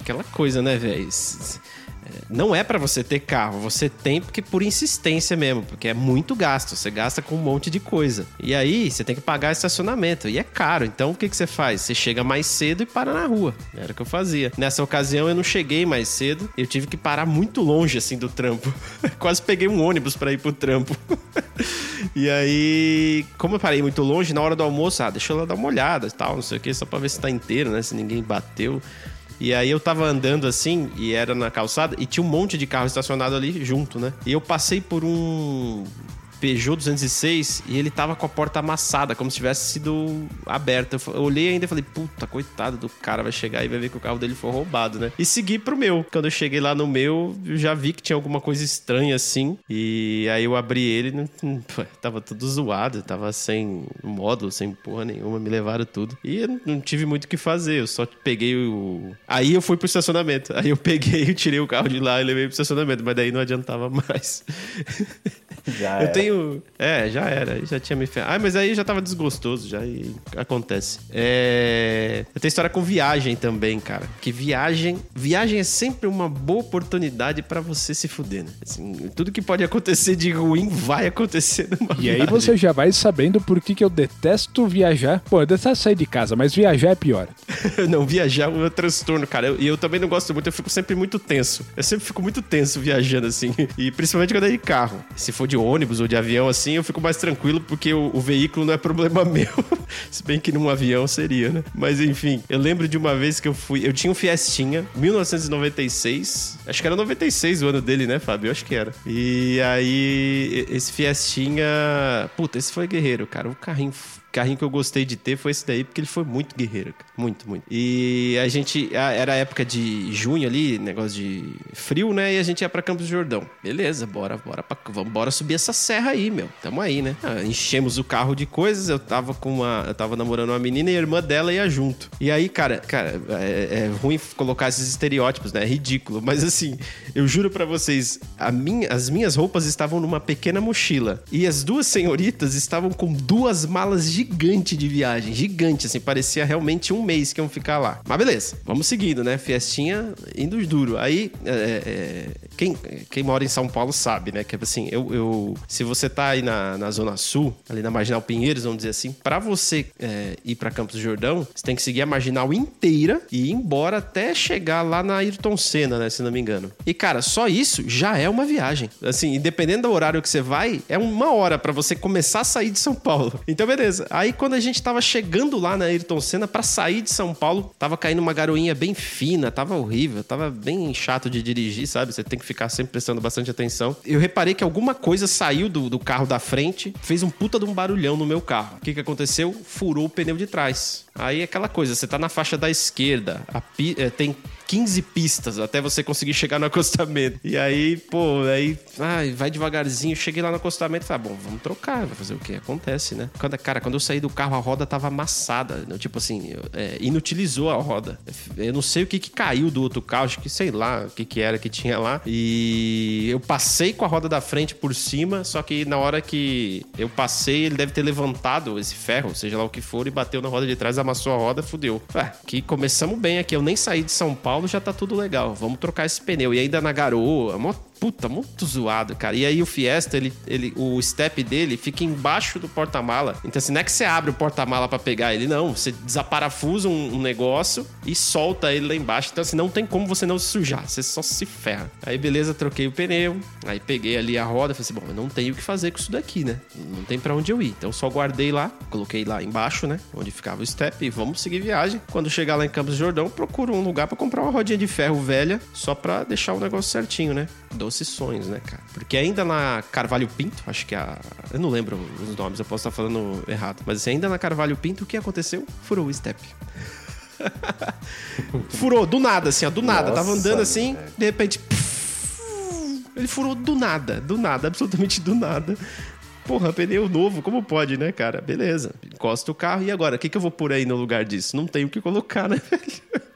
aquela coisa, né, velho? Não é para você ter carro, você tem porque por insistência mesmo, porque é muito gasto, você gasta com um monte de coisa. E aí você tem que pagar estacionamento e é caro. Então o que, que você faz? Você chega mais cedo e para na rua. Era o que eu fazia. Nessa ocasião eu não cheguei mais cedo, eu tive que parar muito longe assim do trampo. Quase peguei um ônibus para ir pro trampo. E aí, como eu parei muito longe, na hora do almoço, ah, deixa eu lá dar uma olhada e tal, não sei o que, só pra ver se tá inteiro, né? Se ninguém bateu. E aí eu tava andando assim, e era na calçada, e tinha um monte de carro estacionado ali junto, né? E eu passei por um Peugeot 206 e ele tava com a porta amassada, como se tivesse sido aberta. Eu olhei ainda e falei, puta, coitado do cara, vai chegar e vai ver que o carro dele foi roubado, né? E segui pro meu. Quando eu cheguei lá no meu, eu já vi que tinha alguma coisa estranha assim. E aí eu abri ele, não, tava tudo zoado, tava sem módulo, sem porra nenhuma, me levaram tudo. E eu não tive muito o que fazer, eu só peguei o. Aí eu fui pro estacionamento. Aí eu peguei tirei o carro de lá e levei pro estacionamento, mas daí não adiantava mais. Já eu era. tenho. É, já era. aí Já tinha me ferrado. Ah, mas aí já tava desgostoso, já e acontece. É... Eu tenho história com viagem também, cara. Que viagem. Viagem é sempre uma boa oportunidade pra você se fuder, né? Assim, tudo que pode acontecer de ruim vai acontecer numa E aí viagem. você já vai sabendo por que, que eu detesto viajar. Pô, eu detesto sair de casa, mas viajar é pior. não, viajar é um transtorno, cara. Eu- E eu, também não gosto muito, eu fico sempre muito tenso. Eu sempre fico muito tenso viajando, assim. E principalmente quando é de carro. Se for de ônibus ou de avião, assim, eu fico mais tranquilo porque o, o veículo não é problema meu. Se bem que num avião seria, né? Mas enfim, eu lembro de uma vez que eu fui. Eu tinha um Fiestinha, 1996. Acho que era 96 o ano dele, né, Fábio? Eu acho que era. E aí, esse Fiestinha. Puta, esse foi guerreiro, cara. O carrinho carrinho que eu gostei de ter foi esse daí, porque ele foi muito guerreiro, cara. Muito, muito. E a gente. Era época de junho ali, negócio de frio, né? E a gente ia pra Campos do Jordão. Beleza, bora, bora, pra, vamos bora subir essa serra aí, meu. Tamo aí, né? Ah, enchemos o carro de coisas. Eu tava com uma. Eu tava namorando uma menina e a irmã dela ia junto. E aí, cara, cara, é, é ruim colocar esses estereótipos, né? É ridículo. Mas assim, eu juro pra vocês, minha, as minhas roupas estavam numa pequena mochila. E as duas senhoritas estavam com duas malas gigantes de viagem. Gigante, assim, parecia realmente um mês que iam ficar lá. Mas beleza, vamos seguindo, né? Fiestinha indo duro. Aí, é, é, quem, quem mora em São Paulo sabe, né? Que assim, eu, eu se você tá aí na, na Zona Sul, ali na Marginal Pinheiros, vamos dizer assim, pra você é, ir pra Campos do Jordão, você tem que seguir a Marginal inteira e ir embora até chegar lá na Ayrton Senna, né? Se não me engano. E, cara, só isso já é uma viagem. Assim, independente do horário que você vai, é uma hora pra você começar a sair de São Paulo. Então, beleza. Aí, quando a gente tava chegando lá na Ayrton Senna pra sair de São Paulo, tava caindo uma garoinha bem fina, tava horrível, tava bem chato de dirigir, sabe? Você tem que ficar sempre prestando bastante atenção. Eu reparei que alguma coisa saiu do, do carro da frente, fez um puta de um barulhão no meu carro. O que que aconteceu? Furou o pneu de trás. Aí é aquela coisa, você tá na faixa da esquerda, a é, tem 15 pistas até você conseguir chegar no acostamento. E aí, pô, aí ai, vai devagarzinho. Cheguei lá no acostamento e falei, ah, bom, vamos trocar, vai fazer o que? Acontece, né? Quando, cara, quando eu saí do carro, a roda tava amassada. né? Tipo assim, é, inutilizou a roda. Eu não sei o que, que caiu do outro carro, acho que sei lá o que, que era que tinha lá. E eu passei com a roda da frente por cima, só que na hora que eu passei, ele deve ter levantado esse ferro, seja lá o que for, e bateu na roda de trás, amassou a roda, fudeu. Ah, que começamos bem aqui. Eu nem saí de São Paulo, já tá tudo legal. Vamos trocar esse pneu. E ainda na garoa, mó Puta, muito zoado, cara. E aí o Fiesta, ele, ele, o step dele fica embaixo do porta-mala. Então, assim, não é que você abre o porta-mala pra pegar ele, não. Você desaparafusa um, um negócio e solta ele lá embaixo. Então, assim, não tem como você não se sujar. Você só se ferra. Aí, beleza, troquei o pneu. Aí peguei ali a roda. Falei assim, bom, eu não tenho o que fazer com isso daqui, né? Não tem pra onde eu ir. Então, só guardei lá. Coloquei lá embaixo, né? Onde ficava o step. E vamos seguir viagem. Quando chegar lá em Campos do Jordão, procuro um lugar pra comprar uma rodinha de ferro velha. Só pra deixar o negócio certinho, né? Doces sonhos, né, cara? Porque ainda na Carvalho Pinto, acho que a. Eu não lembro os nomes, eu posso estar falando errado. Mas assim, ainda na Carvalho Pinto, o que aconteceu? Furou o step. furou, do nada, assim, ó, do nada. Tava Nossa, andando assim, de repente. ele furou do nada, do nada, absolutamente do nada. Porra, pneu novo, como pode, né, cara? Beleza. Encosta o carro e agora? O que, que eu vou pôr aí no lugar disso? Não tenho o que colocar, né, velho?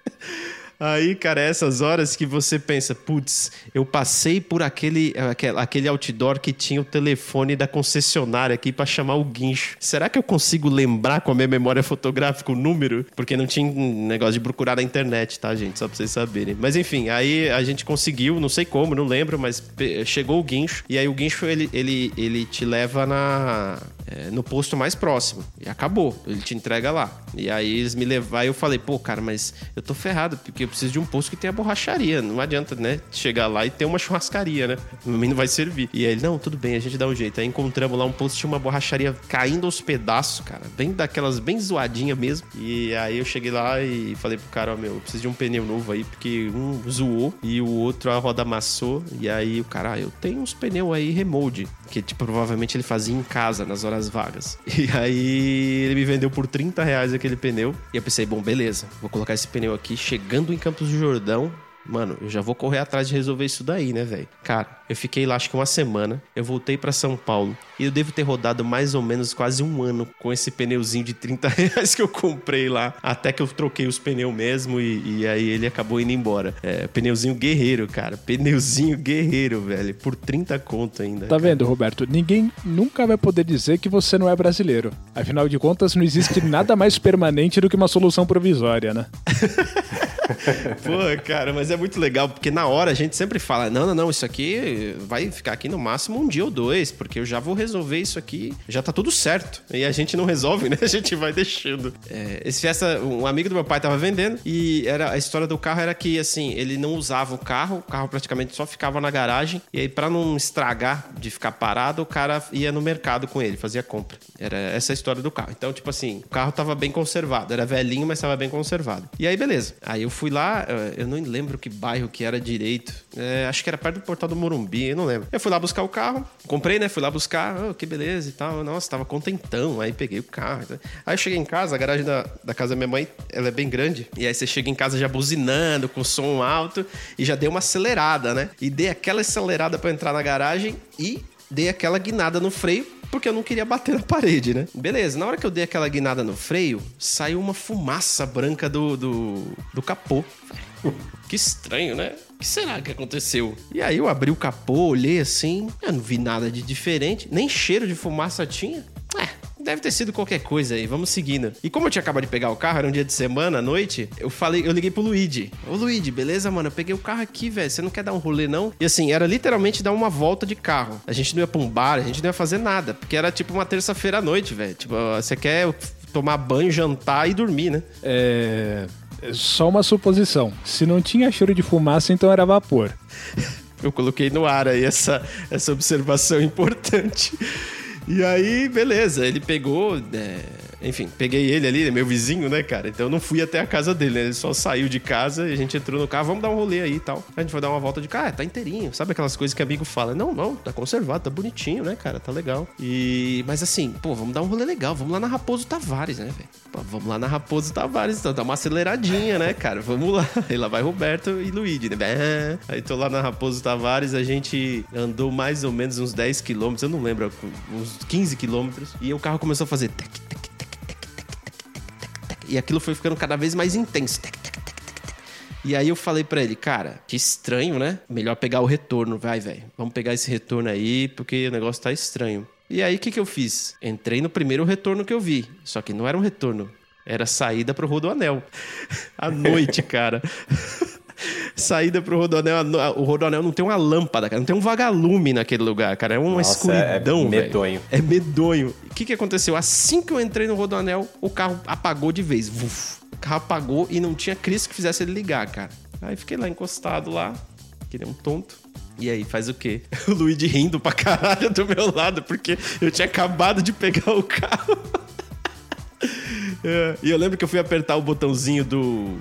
Aí, cara, é essas horas que você pensa, putz, eu passei por aquele, aquele, outdoor que tinha o telefone da concessionária aqui pra chamar o guincho. Será que eu consigo lembrar com a minha memória fotográfica o número? Porque não tinha um negócio de procurar na internet, tá, gente? Só pra vocês saberem. Mas enfim, aí a gente conseguiu, não sei como, não lembro, mas chegou o guincho. E aí o guincho, ele, ele, ele te leva na... é, no posto mais próximo. E acabou. Ele te entrega lá. E aí eles me levaram. Eu falei, pô, cara, mas eu tô ferrado, porque preciso de um posto que tenha borracharia. Não adianta, né? Chegar lá e ter uma churrascaria, né? Mim não vai servir. E aí ele, não, tudo bem, a gente dá um jeito. Aí encontramos lá um posto, tinha uma borracharia caindo aos pedaços, cara. Bem daquelas, bem zoadinha mesmo. E aí eu cheguei lá e falei pro cara, ó, meu, eu preciso de um pneu novo aí, porque um zoou e o outro a roda amassou. E aí o cara, ah, eu tenho uns pneus aí remold, que tipo, provavelmente ele fazia em casa nas horas vagas. E aí ele me vendeu por 30 reais aquele pneu. E eu pensei, bom, beleza, vou colocar esse pneu aqui chegando em Campos do Jordão. Mano, eu já vou correr atrás de resolver isso daí, né, velho? Cara, eu fiquei lá acho que uma semana. Eu voltei para São Paulo. E eu devo ter rodado mais ou menos quase um ano com esse pneuzinho de 30 reais que eu comprei lá. Até que eu troquei os pneus mesmo e, e aí ele acabou indo embora. É, pneuzinho guerreiro, cara. Pneuzinho guerreiro, velho. Por 30 conto ainda. Tá cara. vendo, Roberto? Ninguém nunca vai poder dizer que você não é brasileiro. Afinal de contas, não existe nada mais permanente do que uma solução provisória, né? Pô, cara, mas é muito legal, porque na hora a gente sempre fala: não, não, não, isso aqui vai ficar aqui no máximo um dia ou dois, porque eu já vou resolver isso aqui, já tá tudo certo. E a gente não resolve, né? A gente vai deixando. É, esse festa, um amigo do meu pai tava vendendo e era a história do carro era que, assim, ele não usava o carro, o carro praticamente só ficava na garagem, e aí pra não estragar de ficar parado, o cara ia no mercado com ele, fazia compra. Era essa a história do carro. Então, tipo assim, o carro tava bem conservado, era velhinho, mas tava bem conservado. E aí, beleza. Aí eu fui lá, eu não lembro que bairro que era direito. É, acho que era perto do portal do Morumbi, eu não lembro. Eu fui lá buscar o carro, comprei, né? Fui lá buscar, oh, que beleza e tal. Nossa, tava contentão. Aí peguei o carro. Aí eu cheguei em casa, a garagem da, da casa da minha mãe, ela é bem grande. E aí você chega em casa já buzinando, com som alto, e já dei uma acelerada, né? E dei aquela acelerada para entrar na garagem e dei aquela guinada no freio porque eu não queria bater na parede, né? Beleza, na hora que eu dei aquela guinada no freio, saiu uma fumaça branca do, do, do capô. Que estranho, né? O que será que aconteceu? E aí eu abri o capô, olhei assim, eu não vi nada de diferente, nem cheiro de fumaça tinha. É, deve ter sido qualquer coisa aí, vamos seguindo. E como eu tinha acabado de pegar o carro, era um dia de semana, à noite, eu falei, eu liguei pro Luigi. Ô Luigi, beleza, mano? Eu peguei o carro aqui, velho. Você não quer dar um rolê, não? E assim, era literalmente dar uma volta de carro. A gente não ia pra um bar, a gente não ia fazer nada. Porque era tipo uma terça-feira à noite, velho. Tipo, você quer tomar banho, jantar e dormir, né? É. Só uma suposição. Se não tinha cheiro de fumaça, então era vapor. Eu coloquei no ar aí essa, essa observação importante. E aí, beleza, ele pegou. É, enfim, peguei ele ali, meu vizinho, né, cara? Então eu não fui até a casa dele, né? Ele só saiu de casa e a gente entrou no carro, vamos dar um rolê aí e tal. A gente foi dar uma volta de carro, ah, tá inteirinho. Sabe aquelas coisas que amigo fala? Não, não, tá conservado, tá bonitinho, né, cara? Tá legal. E. Mas assim, pô, vamos dar um rolê legal, vamos lá na Raposo Tavares, né, velho? Vamos lá na Raposo Tavares, então, dá uma aceleradinha, né, cara? Vamos lá. E lá vai Roberto e Luigi, né? Aí tô lá na Raposo Tavares, a gente andou mais ou menos uns 10 quilômetros, eu não lembro, uns 15 quilômetros. E o carro começou a fazer tec, e aquilo foi ficando cada vez mais intenso. E aí eu falei para ele, cara, que estranho, né? Melhor pegar o retorno, vai, velho. Vamos pegar esse retorno aí, porque o negócio tá estranho. E aí o que, que eu fiz? Entrei no primeiro retorno que eu vi. Só que não era um retorno, era saída pro Rodoanel. à noite, cara. saída pro Rodoanel. O Rodoanel não tem uma lâmpada, cara. Não tem um vagalume naquele lugar, cara. É uma Nossa, escuridão, é medonho. Véio. É medonho. O que, que aconteceu? Assim que eu entrei no Rodoanel, o carro apagou de vez. Uf, o carro apagou e não tinha Cristo que fizesse ele ligar, cara. Aí fiquei lá encostado lá, que nem um tonto. E aí, faz o quê? O Luigi rindo pra caralho do meu lado, porque eu tinha acabado de pegar o carro. é. E eu lembro que eu fui apertar o botãozinho do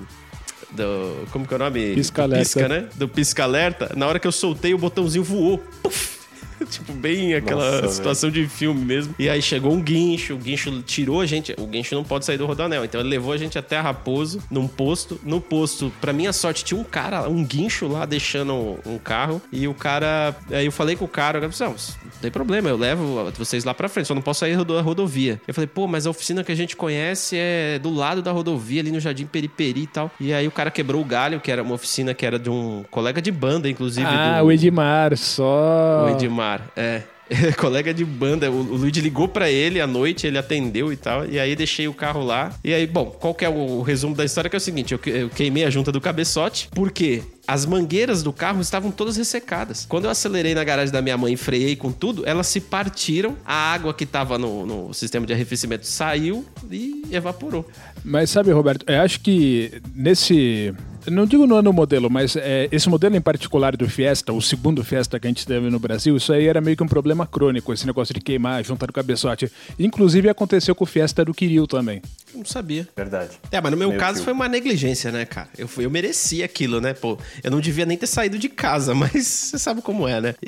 do. Como que é o nome? Pisca-alerta. Pisca, né? Do pisca-alerta. Na hora que eu soltei, o botãozinho voou. Puf! tipo, bem aquela Nossa, situação véio. de filme mesmo. E aí chegou um guincho, o guincho tirou a gente. O guincho não pode sair do rodoanel. Então ele levou a gente até a Raposo, num posto. No posto, pra minha sorte, tinha um cara, um guincho lá deixando um carro. E o cara. Aí eu falei com o cara, eu falei, não, não tem problema, eu levo vocês lá pra frente, só não posso sair da rodovia. Eu falei, pô, mas a oficina que a gente conhece é do lado da rodovia, ali no Jardim Periperi e tal. E aí o cara quebrou o galho, que era uma oficina que era de um colega de banda, inclusive. Ah, do... o Edmar, só. O Edmar, é. colega de banda. O, o Luigi ligou pra ele à noite, ele atendeu e tal. E aí deixei o carro lá. E aí, bom, qual que é o, o resumo da história? Que é o seguinte: eu, eu queimei a junta do cabeçote, porque as mangueiras do carro estavam todas ressecadas. Quando eu acelerei na garagem da minha mãe e freiei com tudo, elas se partiram, a água que tava no, no sistema de arrefecimento saiu e evaporou. Mas sabe, Roberto, eu acho que nesse. Não digo no ano modelo, mas é, esse modelo em particular do Fiesta, o segundo Fiesta que a gente teve no Brasil, isso aí era meio que um problema crônico, esse negócio de queimar a junta do cabeçote. Inclusive aconteceu com o Fiesta do Kiryu também. Eu não sabia. Verdade. É, mas no meu Meio caso que- foi uma negligência, né, cara? Eu, fui, eu mereci aquilo, né? Pô, eu não devia nem ter saído de casa, mas você sabe como é, né?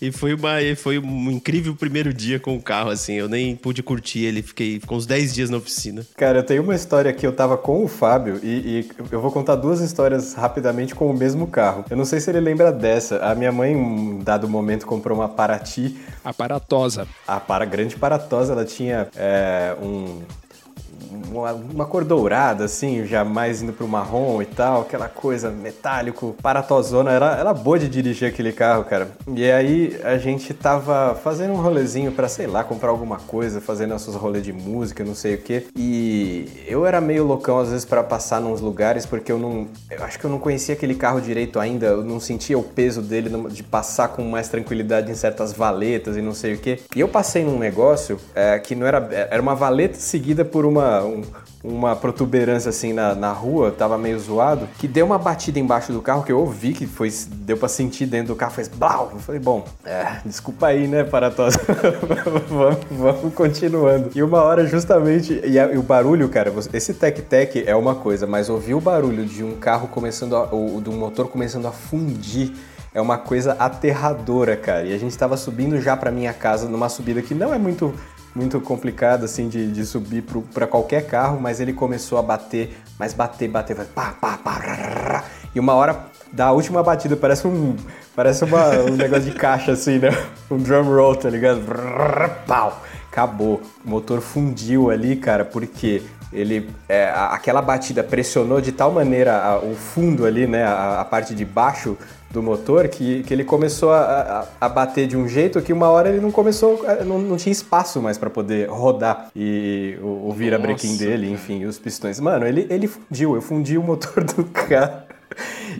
E, e foi, uma, e foi um incrível primeiro dia com o carro, assim. Eu nem pude curtir ele, fiquei com uns 10 dias na oficina. Cara, eu tenho uma história que eu tava com o Fábio e, e eu vou contar duas histórias rapidamente com o mesmo carro. Eu não sei se ele lembra dessa. A minha mãe, em um dado momento, comprou uma Paraty Aparatosa. A para grande paratosa, ela tinha é, um, uma, uma cor dourada, assim, já mais indo pro marrom e tal, aquela coisa metálico, paratosona. Era, era boa de dirigir aquele carro, cara. E aí a gente tava fazendo um rolezinho pra, sei lá, comprar alguma coisa, fazer nossos rolês de música, não sei o quê. E eu era meio loucão às vezes pra passar nos lugares, porque eu não. Eu acho que eu não conhecia aquele carro direito ainda, eu não sentia o peso dele de passar com mais tranquilidade em certas valetas e não sei o quê. E eu passei num negócio é, que não era. Era uma valeta seguida por uma. Um- uma protuberância assim na, na rua, tava meio zoado, que deu uma batida embaixo do carro que eu ouvi que foi deu pra sentir dentro do carro, fez blau. Eu falei, bom, é, desculpa aí, né, Paratosa. vamos, vamos continuando. E uma hora justamente, e, a- e o barulho, cara, esse tec-tec é uma coisa, mas ouvir o barulho de um carro começando a, ou um motor começando a fundir é uma coisa aterradora, cara. E a gente tava subindo já pra minha casa numa subida que não é muito muito complicada assim de, de subir pra qualquer carro, mas ele começou a bater, mas bater, bater, vai pá, pá, pá, rá, e uma hora da última batida parece um parece uma, um negócio de caixa assim, né? Um drum roll, tá ligado? Pau, acabou. O motor fundiu ali, cara, porque ele é, aquela batida pressionou de tal maneira a- o fundo ali, né, a, a parte de baixo do motor que, que ele começou a, a, a bater de um jeito que uma hora ele não começou, eh, não, não tinha espaço mais para poder rodar e o, o vira-brequim dele, enfim, os pistões. Mano, ele, ele fundiu, eu fundi o motor do carro.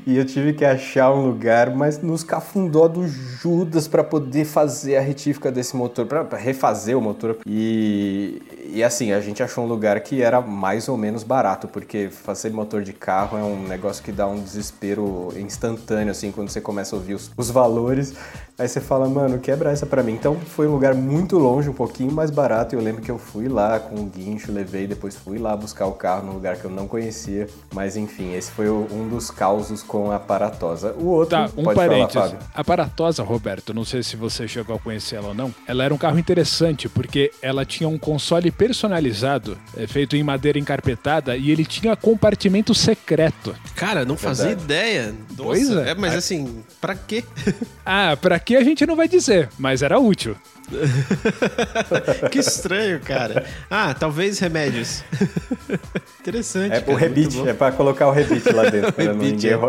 E eu tive que achar um lugar, mas nos cafundó do Judas para poder fazer a retífica desse motor, para refazer o motor. E, e assim, a gente achou um lugar que era mais ou menos barato, porque fazer motor de carro é um negócio que dá um desespero instantâneo, assim, quando você começa a ouvir os, os valores. Aí você fala, mano, quebra essa pra mim. Então foi um lugar muito longe, um pouquinho mais barato. Eu lembro que eu fui lá com o guincho, levei, depois fui lá buscar o carro num lugar que eu não conhecia. Mas enfim, esse foi um dos causos com a paratosa. O outro, Tá, um pode parênteses. falar, Fábio. a Paratosa, Roberto, não sei se você chegou a conhecer ela ou não, ela era um carro interessante porque ela tinha um console personalizado, é, feito em madeira encarpetada, e ele tinha compartimento secreto. Cara, não fazia Verdade. ideia. Nossa, Pois é. Mas assim, pra quê? Ah, pra que a gente não vai dizer, mas era útil. que estranho, cara. Ah, talvez remédios. Interessante. É cara, o rebite, é pra colocar o rebite lá dentro. não Rebite, ninguém... bom.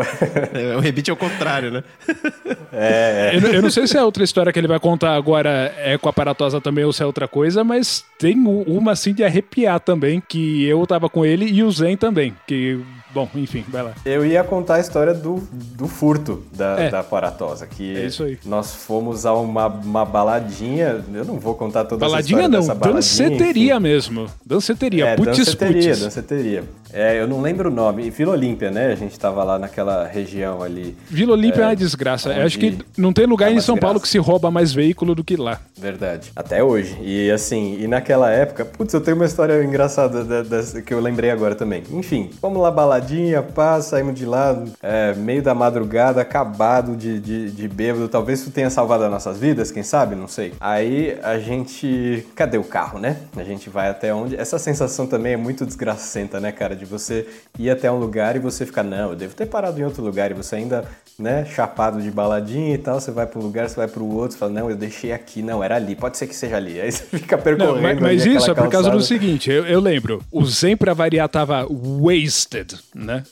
É, o rebite é o contrário, né? é, é. Eu, não- eu não sei se a outra história que ele vai contar agora é com a Paratosa também ou se é outra coisa, mas tem uma assim de arrepiar também, que eu tava com ele e o Zen também, que, bom, enfim, vai lá. Eu ia contar a história do, do furto da, É. da Paratosa, que É isso aí. nós fomos a uma, uma baladinha, eu não vou contar toda Baladinha essa não, dessa baladinha, danceteria enfim. mesmo. Danceteria, É, putz danceteria, putz. danceteria. É, eu não lembro o nome. Vila Olímpia, né? A gente tava lá naquela região ali. Vila Olímpia é, uma desgraça. Eu acho que não tem lugar é em São Paulo desgraça. que se rouba mais veículo do que lá. Verdade. Até hoje. E assim, e naquela época, putz, eu tenho uma história engraçada da- dessa que eu lembrei agora também. Enfim, vamos lá, baladinha, pá, saímos de lá, é, meio da madrugada, acabado de, de, de bêbado. Talvez isso tenha salvado as nossas vidas, quem sabe? Não sei. Aí a gente. Cadê o carro, né? A gente vai até onde. Essa sensação também é muito desgracenta, né, cara? De você ir até um lugar e você ficar, não, eu devo ter parado em outro lugar. E você ainda, né, chapado de baladinha e tal, você vai pra um lugar, você vai pro outro, você fala, não, eu deixei aqui, não, era ali, pode ser que seja ali. Aí você fica percorrendo. Não, mas, mas isso é por causa do seguinte, eu, eu lembro, o Zen pra variar tava wasted, né?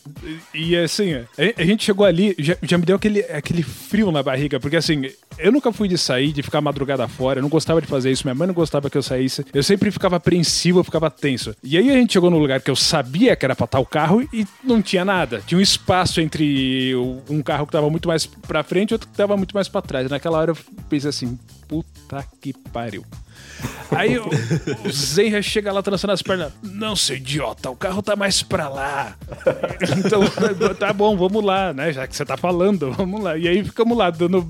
E, e, assim, a, a gente chegou ali, já, já me deu aquele, aquele frio na barriga, porque assim, Eu nunca fui de sair, de ficar madrugada fora, eu não gostava de fazer isso, minha mãe não gostava que eu saísse. Eu sempre ficava apreensivo, eu ficava tenso. E aí a gente chegou no lugar que eu sabia que era pra o carro e não tinha nada. Tinha um espaço entre um carro que tava muito mais pra frente e outro que tava muito mais pra trás. Naquela hora eu pensei assim, puta que pariu. Aí o, o Zenra chega lá trançando as pernas. Não, seu idiota, o carro tá mais pra lá. Então, tá bom, vamos lá, né? Já que você tá falando, vamos lá. E aí ficamos lá, dando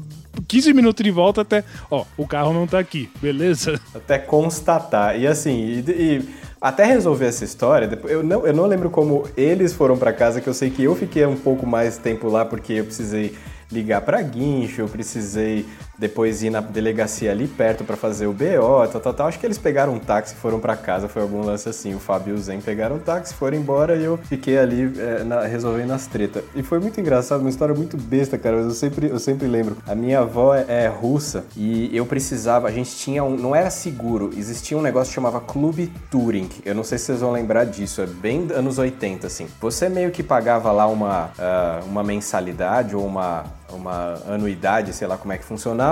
15 minutos de volta até. Ó, o carro não tá aqui, beleza? Até constatar. E assim, e, e até resolver essa história, eu não, eu não lembro como eles foram para casa, que eu sei que eu fiquei um pouco mais tempo lá porque eu precisei ligar para guincho, eu precisei depois ir na delegacia ali perto para fazer o BO, tal, tal, tal. Acho que eles pegaram um táxi e foram para casa, foi algum lance assim. O Fábio e o Zen pegaram um táxi, foram embora e eu fiquei ali é, na, resolvendo as tretas. E foi muito engraçado, uma história muito besta, cara, mas eu sempre, eu sempre lembro. A minha avó é, é russa e eu precisava, a gente tinha um, não era seguro, existia um negócio que chamava Clube Touring. Eu não sei se vocês vão lembrar disso, é bem anos 80, assim. Você meio que pagava lá uma, uh, uma mensalidade ou uma uma anuidade, sei lá como é que funcionava,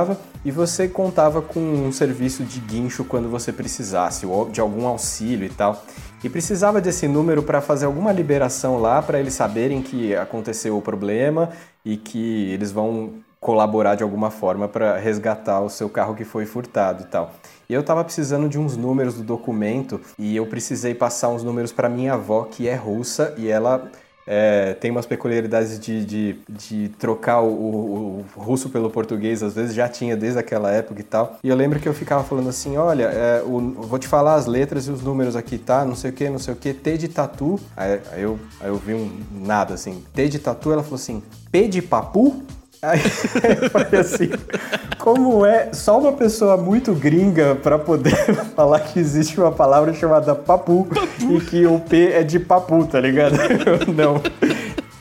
e você contava com um serviço de guincho quando você precisasse, ou de algum auxílio e tal. E precisava desse número para fazer alguma liberação lá, para eles saberem que aconteceu o problema e que eles vão colaborar de alguma forma para resgatar o seu carro que foi furtado e tal. E eu estava precisando de uns números do documento e eu precisei passar uns números para minha avó, que é russa, e ela é, tem umas peculiaridades de, de, de trocar o, o, russo pelo português, às vezes já tinha desde aquela época e tal. E eu lembro que eu ficava falando assim: olha, é, o, vou te falar as letras e os números aqui, tá? Não sei o que, não sei o que, T de tatu. Aí, aí, eu, aí eu vi um nada assim: T de tatu, ela falou assim: P de papu? Aí foi assim, como é só uma pessoa muito gringa para poder falar que existe uma palavra chamada papu, papu, e que o P é de papu, tá ligado? Não.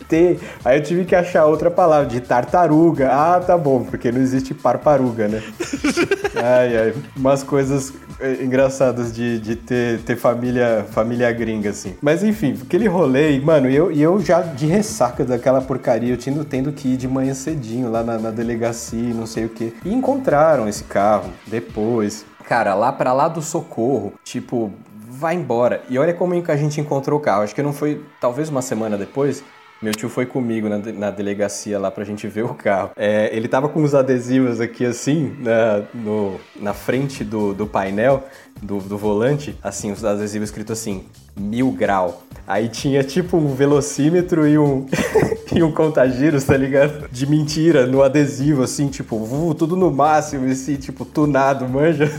T. Aí eu tive que achar outra palavra, de tartaruga. Ah, tá bom, porque não existe parparuga, né? Ai, ai. Umas coisas engraçadas de, de ter, ter família, família gringa, assim. Mas enfim, aquele rolê, mano, e eu, e eu já de ressaca daquela porcaria, eu tendo, tendo que ir de manhã cedinho lá na, na delegacia, não sei o quê. E encontraram esse carro depois. Cara, lá para lá do socorro, tipo, vai embora. E olha como que a gente encontrou o carro. Acho que não foi, talvez uma semana depois, meu tio foi comigo na, na delegacia lá pra gente ver o carro. É, ele tava com os adesivos aqui assim, na, no, na frente do, do painel, do, do volante, assim, os adesivos escritos assim, mil grau. Aí tinha tipo um velocímetro e um, e um contagiros, tá ligado? De mentira no adesivo, assim, tipo, uh, tudo no máximo, assim, tipo, tunado, manja.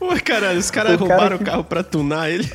Ué, caralho, os caras roubaram cara que... o carro pra tunar ele.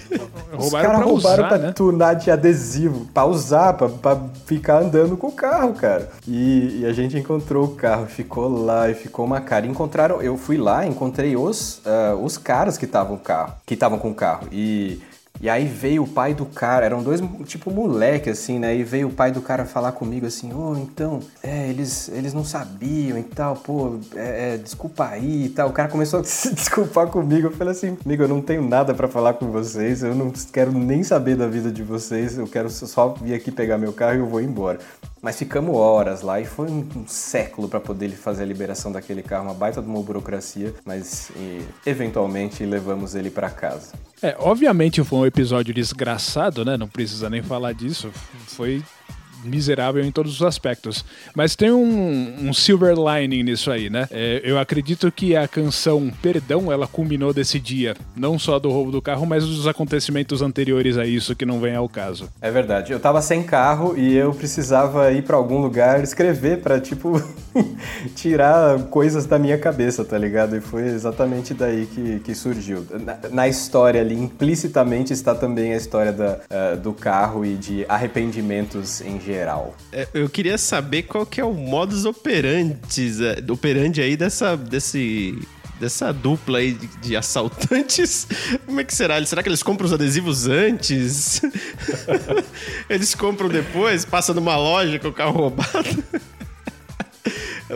Os caras roubaram usar, pra né? tunar de adesivo, pra usar, pra, pra ficar andando com o carro, cara. E, e, a gente encontrou o carro, ficou lá e ficou uma cara. Encontraram, eu fui lá, encontrei os, uh, os caras que estavam carro, que estavam com o carro. E e aí veio o pai do cara, eram dois, tipo, moleque, assim, né? E veio o pai do cara falar comigo assim, ô, oh, então, é, eles, eles não sabiam e tal, pô, é, é, desculpa aí e tal. O cara começou a se desculpar comigo. Eu falei assim, amigo, eu não tenho nada para falar com vocês, eu não quero nem saber da vida de vocês, eu quero só vir aqui pegar meu carro e eu vou embora. Mas ficamos horas lá e foi um, um século para poder fazer a liberação daquele carro, uma baita de uma burocracia, mas e, eventualmente levamos ele para casa. É, obviamente foi episódio desgraçado, né? Não precisa nem falar disso. Foi miserável em todos os aspectos. Mas tem um, um silver lining nisso aí, né? É, eu acredito que a canção Perdão, ela culminou desse dia. Não só do roubo do carro, mas dos acontecimentos anteriores a isso que não vem ao caso. É verdade. Eu tava sem carro e eu precisava ir para algum lugar escrever para tipo, tirar coisas da minha cabeça, tá ligado? E foi exatamente daí que, que surgiu. Na, na história ali, implicitamente, está também a história da, uh, do carro e de arrependimentos em geral. É, eu queria saber qual que é o modus operandi, é, operandi aí dessa, desse, dessa dupla aí de, de, assaltantes. Como é que será? Será que eles compram os adesivos antes? eles compram depois, passa numa loja com o carro roubado?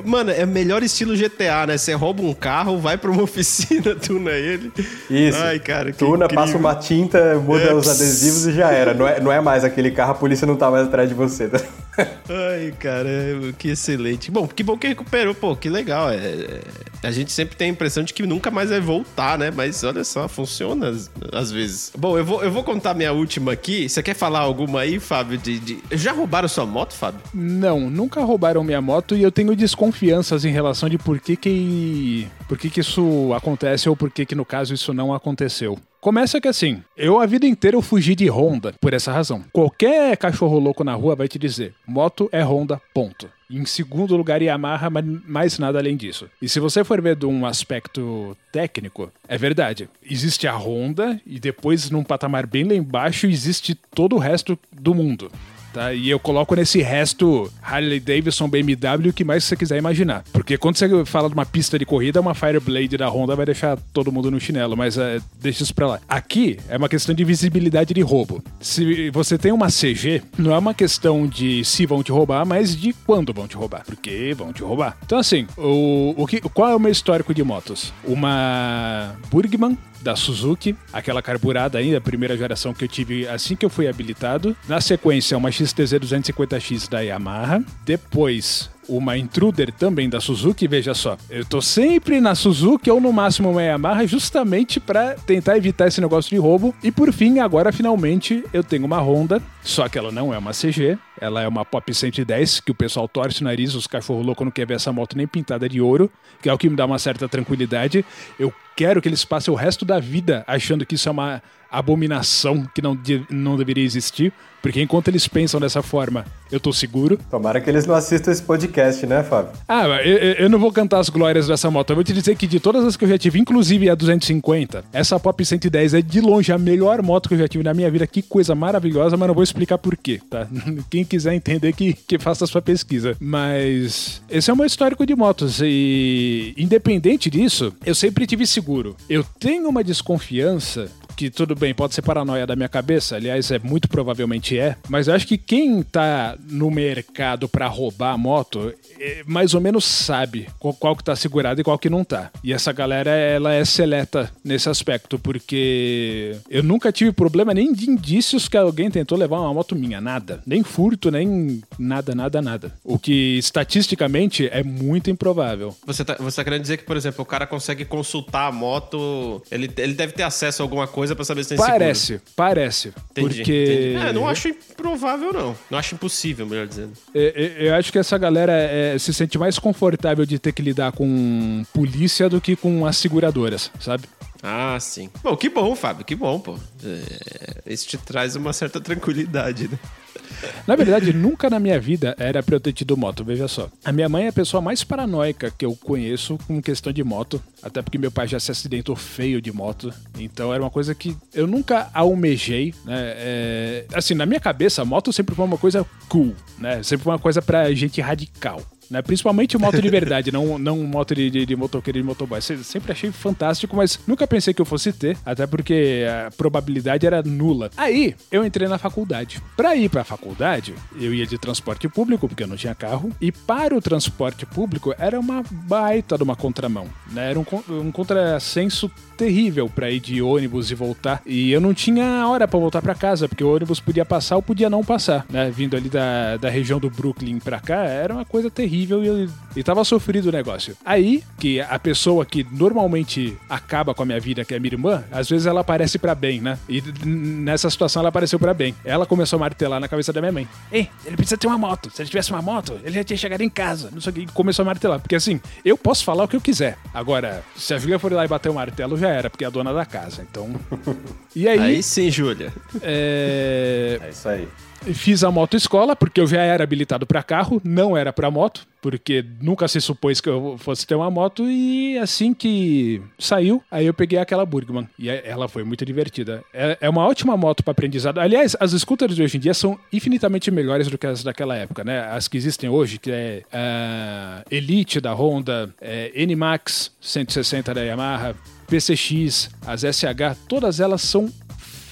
Mano, é melhor estilo GTA, né? Você rouba um carro, vai pra uma oficina, tuna ele. Isso. Ai, cara, que Tuna, incrível. passa uma tinta, muda é, os adesivos e já era. Não é, não é mais aquele carro, a polícia não tá mais atrás de você. Tá? Ai, caramba, que excelente. Bom, que bom que recuperou, pô, que legal. É, é, a gente sempre tem a impressão de que nunca mais vai voltar, né? Mas olha só, funciona às, às vezes. Bom, eu vou, eu vou contar minha última aqui. Você quer falar alguma aí, Fábio? De, de... Já roubaram sua moto, Fábio? Não, nunca roubaram minha moto e eu tenho desconfianças em relação de por que que, por que, que isso acontece ou por que que no caso isso não aconteceu. Começa que assim, eu a vida inteira eu fugi de Honda por essa razão. Qualquer cachorro louco na rua vai te dizer: moto é Honda, ponto. Em segundo lugar, Yamaha, mas mais nada além disso. E se você for ver de um aspecto técnico, é verdade. Existe a Honda e depois, num patamar bem lá embaixo, existe todo o resto do mundo. Tá? E eu coloco nesse resto Harley Davidson, BMW, o que mais você quiser imaginar. Porque quando você fala de uma pista de corrida, uma Fireblade da Honda vai deixar todo mundo no chinelo, mas é, deixa isso pra lá. Aqui é uma questão de visibilidade de roubo. Se você tem uma CG, não é uma questão de se vão te roubar, mas de quando vão te roubar. Porque vão te roubar. Então, assim, o, o que, qual é o meu histórico de motos? Uma Burgman da Suzuki, aquela carburada ainda, a primeira geração que eu tive assim que eu fui habilitado. Na sequência, uma XTZ 250X da Yamaha. Depois, uma Intruder também da Suzuki, veja só. Eu tô sempre na Suzuki ou no máximo uma Yamaha justamente para tentar evitar esse negócio de roubo. E por fim, agora finalmente eu tenho uma Honda, só que ela não é uma CG, ela é uma Pop 110, que o pessoal torce o nariz, os cachorros loucos não querem ver essa moto nem pintada de ouro, que é o que me dá uma certa tranquilidade. Eu quero que eles passem o resto da vida achando que isso é uma abominação que não, de, não deveria existir, porque enquanto eles pensam dessa forma, eu tô seguro. Tomara que eles não assistam esse podcast, né, Fábio? Ah, eu, eu não vou cantar as glórias dessa moto. Eu vou te dizer que de todas as que eu já tive, inclusive a 250, essa Pop 110 é de longe a melhor moto que eu já tive na minha vida. Que coisa maravilhosa, mas não vou explicar por quê, tá? Quem quiser entender que, que faça a sua pesquisa. Mas esse é o meu histórico de motos e independente disso, eu sempre tive seguro. Eu tenho uma desconfiança que tudo bem, pode ser paranoia da minha cabeça, aliás, é muito provavelmente é, mas eu acho que quem tá no mercado para roubar a moto, é, mais ou menos sabe qual, qual, que tá segurado e qual que não tá. E essa galera, ela é seleta nesse aspecto, porque eu nunca tive problema nem de indícios que alguém tentou levar uma moto minha, nada. Nem furto, nem nada, nada, nada. O que estatisticamente é muito improvável. Você tá, você tá querendo dizer que, por exemplo, o cara consegue consultar a moto, ele, ele deve ter acesso a alguma coisa para saber se tem Parece, seguro. parece. Entendi, porque. entendi. É, não acho improvável, não. Não acho impossível, melhor dizendo. Eu, eu acho que essa galera é, se sente mais confortável de ter que lidar com polícia do que com as seguradoras, sabe? Ah, sim. Bom, que bom, Fábio, que bom, pô. É, isso te traz uma certa tranquilidade, né? Na verdade, nunca na minha vida era pra eu ter tido moto, veja só. A minha mãe é a pessoa mais paranoica que eu conheço com questão de moto, até porque meu pai já se acidentou feio de moto, então era uma coisa que eu nunca almejei, né? É, assim, na minha cabeça, moto sempre foi uma coisa cool, né? Sempre foi uma coisa pra gente radical. Né? Principalmente moto de verdade, não, não moto de, de, de motoqueiro de motoboy. Sempre achei fantástico, mas nunca pensei que eu fosse ter, até porque a probabilidade era nula. Aí, eu entrei na faculdade. Pra ir pra faculdade, eu ia de transporte público, porque eu não tinha carro, e para o transporte público era uma baita de uma contramão, né? Era um, um contrassenso terrível para ir de ônibus e voltar. E eu não tinha hora para voltar para casa, porque o ônibus podia passar ou podia não passar, né? Vindo ali da, da região do Brooklyn pra cá, era uma coisa terrível e, e tava sofrido o negócio. Aí, que a pessoa que normalmente acaba com a minha vida, que é a minha irmã, às vezes ela aparece para bem, né? E nessa situação ela apareceu para bem. Ela começou a martelar na cabeça da minha mãe. Ei, ele precisa ter uma moto. Se ele tivesse uma moto, ele já tinha chegado em casa. Não sei o que. Começou a martelar. Porque assim, eu posso falar o que eu quiser. Agora, se a Julia for lá e bater o martelo, já era, porque é a dona da casa. Então. E aí. Aí sim, Júlia. É... É isso aí. Fiz a moto escola, porque eu já era habilitado para carro, não era para moto, porque nunca se supôs que eu fosse ter uma moto. E assim que saiu, aí eu peguei aquela Burgman. E ela foi muito divertida. É, é uma ótima moto para aprendizado. Aliás, as scooters de hoje em dia são infinitamente melhores do que as daquela época, né? As que existem hoje, que é a Elite da Honda, é, NMAX 160 da Yamaha, PCX, as SH, todas elas são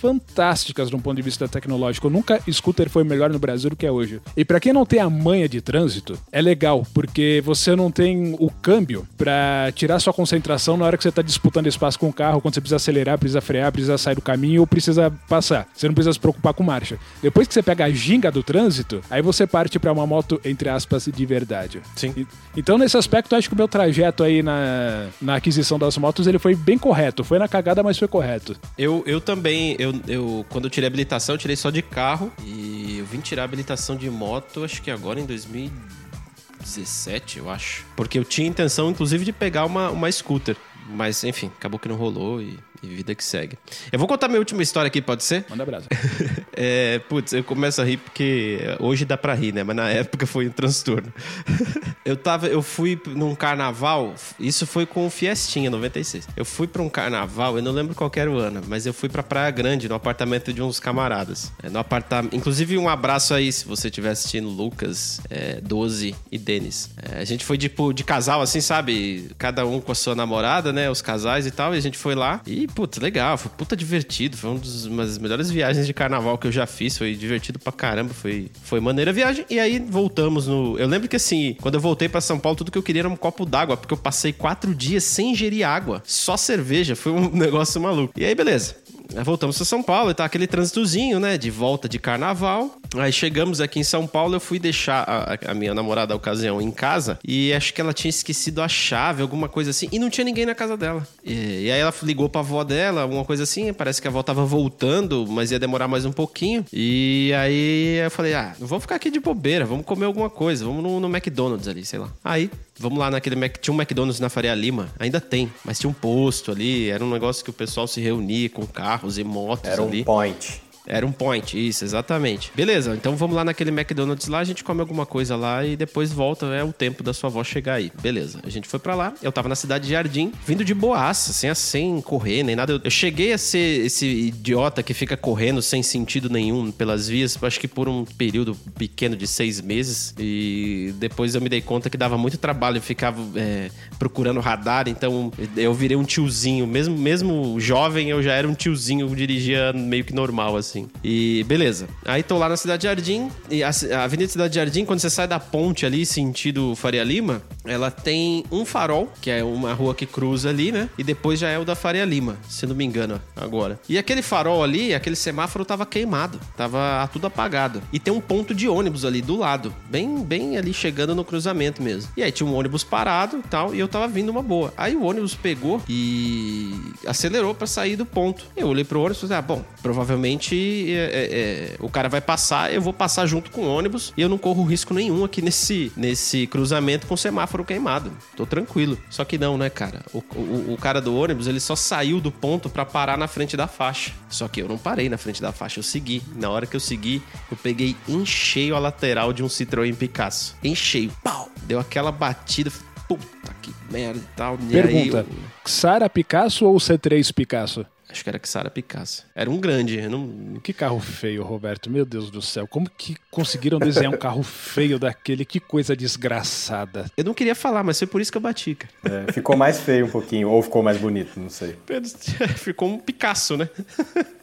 fantásticas de um ponto de vista tecnológico. Nunca scooter foi melhor no Brasil do que é hoje. E para quem não tem a manha de trânsito, é legal, porque você não tem o câmbio para tirar sua concentração na hora que você tá disputando espaço com o carro, quando você precisa acelerar, precisa frear, precisa sair do caminho ou precisa passar. Você não precisa se preocupar com marcha. Depois que você pega a ginga do trânsito, aí você parte para uma moto, entre aspas, de verdade. Sim. E- então, nesse aspecto, eu acho que o meu trajeto aí na, na aquisição das motos, ele foi bem correto. Foi na cagada, mas foi correto. Eu, eu também, eu, eu, quando eu tirei a habilitação, eu tirei só de carro. E eu vim tirar a habilitação de moto, acho que agora em 2017, eu acho. Porque eu tinha intenção, inclusive, de pegar uma, uma scooter. Mas, enfim, acabou que não rolou e, e vida que segue. Eu vou contar minha última história aqui, pode ser? Manda brasa. É, putz, eu começo a rir porque hoje dá pra rir, né? Mas na época foi um transtorno. eu tava, eu fui num carnaval, isso foi com o Fiestinha 96. Eu fui pra um carnaval, eu não lembro qual que era o ano, mas eu fui pra Praia Grande, no apartamento de uns camaradas. É, no apartamento, inclusive um abraço aí se você estiver assistindo Lucas, é, 12 e Denis. É, a gente foi tipo de casal assim, sabe? Cada um com a sua namorada, né? Os casais e tal, e a gente foi lá e putz, legal, foi puta divertido, foi uma das, melhores viagens de carnaval que eu já fiz, foi divertido pra caramba, foi, foi maneira a viagem. E aí voltamos no. Eu lembro que assim, quando eu voltei pra São Paulo, tudo que eu queria era um copo d'água, porque eu passei quatro dias sem ingerir água, só cerveja, foi um negócio maluco. E aí, beleza. Voltamos pra São Paulo e tá aquele trânsitozinho, né? De volta de carnaval. Aí chegamos aqui em São Paulo, eu fui deixar a, a minha namorada da ocasião em casa e acho que ela tinha esquecido a chave, alguma coisa assim, e não tinha ninguém na casa dela. E, e aí ela ligou pra avó dela, alguma coisa assim, parece que a avó tava voltando, mas ia demorar mais um pouquinho. E aí eu falei, ah, não vamos ficar aqui de bobeira, vamos comer alguma coisa, vamos no, no McDonald's ali, sei lá. Aí Vamos lá naquele Mac... Tinha um McDonald's na Faria Lima, ainda tem, mas tinha um posto ali, era um negócio que o pessoal se reunia com carros e motos Era ali. um point. Era um point, isso, exatamente. Beleza, então vamos lá naquele McDonald's lá, a gente come alguma coisa lá e depois volta, é o tempo da sua avó chegar aí. Beleza, a gente foi pra lá, eu tava na cidade de Jardim, vindo de boaça, sem, sem correr nem nada. Eu, eu cheguei a ser esse idiota que fica correndo sem sentido nenhum pelas vias, acho que por um período pequeno de seis meses. E depois eu me dei conta que dava muito trabalho, eu ficava é, procurando radar, então eu virei um tiozinho. Mesmo, mesmo jovem, eu já era um tiozinho, dirigia meio que normal, assim. E beleza. Aí tô lá na Cidade Jardim, e a, a Avenida Cidade Jardim, quando você sai da ponte ali, sentido Faria Lima, ela tem um farol, que é uma rua que cruza ali, né? E depois já é o da Faria Lima, se não me engano, agora. E aquele farol ali, aquele semáforo tava queimado, tava tudo apagado. E tem um ponto de ônibus ali do lado, bem, bem ali chegando no cruzamento mesmo. E aí tinha um ônibus parado e tal, e eu tava vindo uma boa. Aí o ônibus pegou e acelerou pra sair do ponto. Eu olhei pro ônibus e falei, ah, bom, provavelmente é, é, é, o cara vai passar, eu vou passar junto com o ônibus e eu não corro risco nenhum aqui nesse, nesse cruzamento com semáforo queimado. Tô tranquilo. Só que não, né, cara? O, o, o cara do ônibus, ele só saiu do ponto pra parar na frente da faixa. Só que eu não parei na frente da faixa, eu segui. Na hora que eu segui, eu peguei em cheio a lateral de um Citroën Picasso. Em cheio. Pau! Deu aquela batida. Puta que merda e tal. E aí Pergunta: eu- Xara Picasso ou C3 Picasso? Acho que era Xara Picasso. Era um grande. Não... Que carro feio, Roberto. Meu Deus do céu. Como que conseguiram desenhar um carro feio daquele? Que coisa desgraçada. Eu não queria falar, mas foi por isso que eu bati, cara. É, ficou mais feio um pouquinho, ou ficou mais bonito, não sei. Ficou um Picasso, né?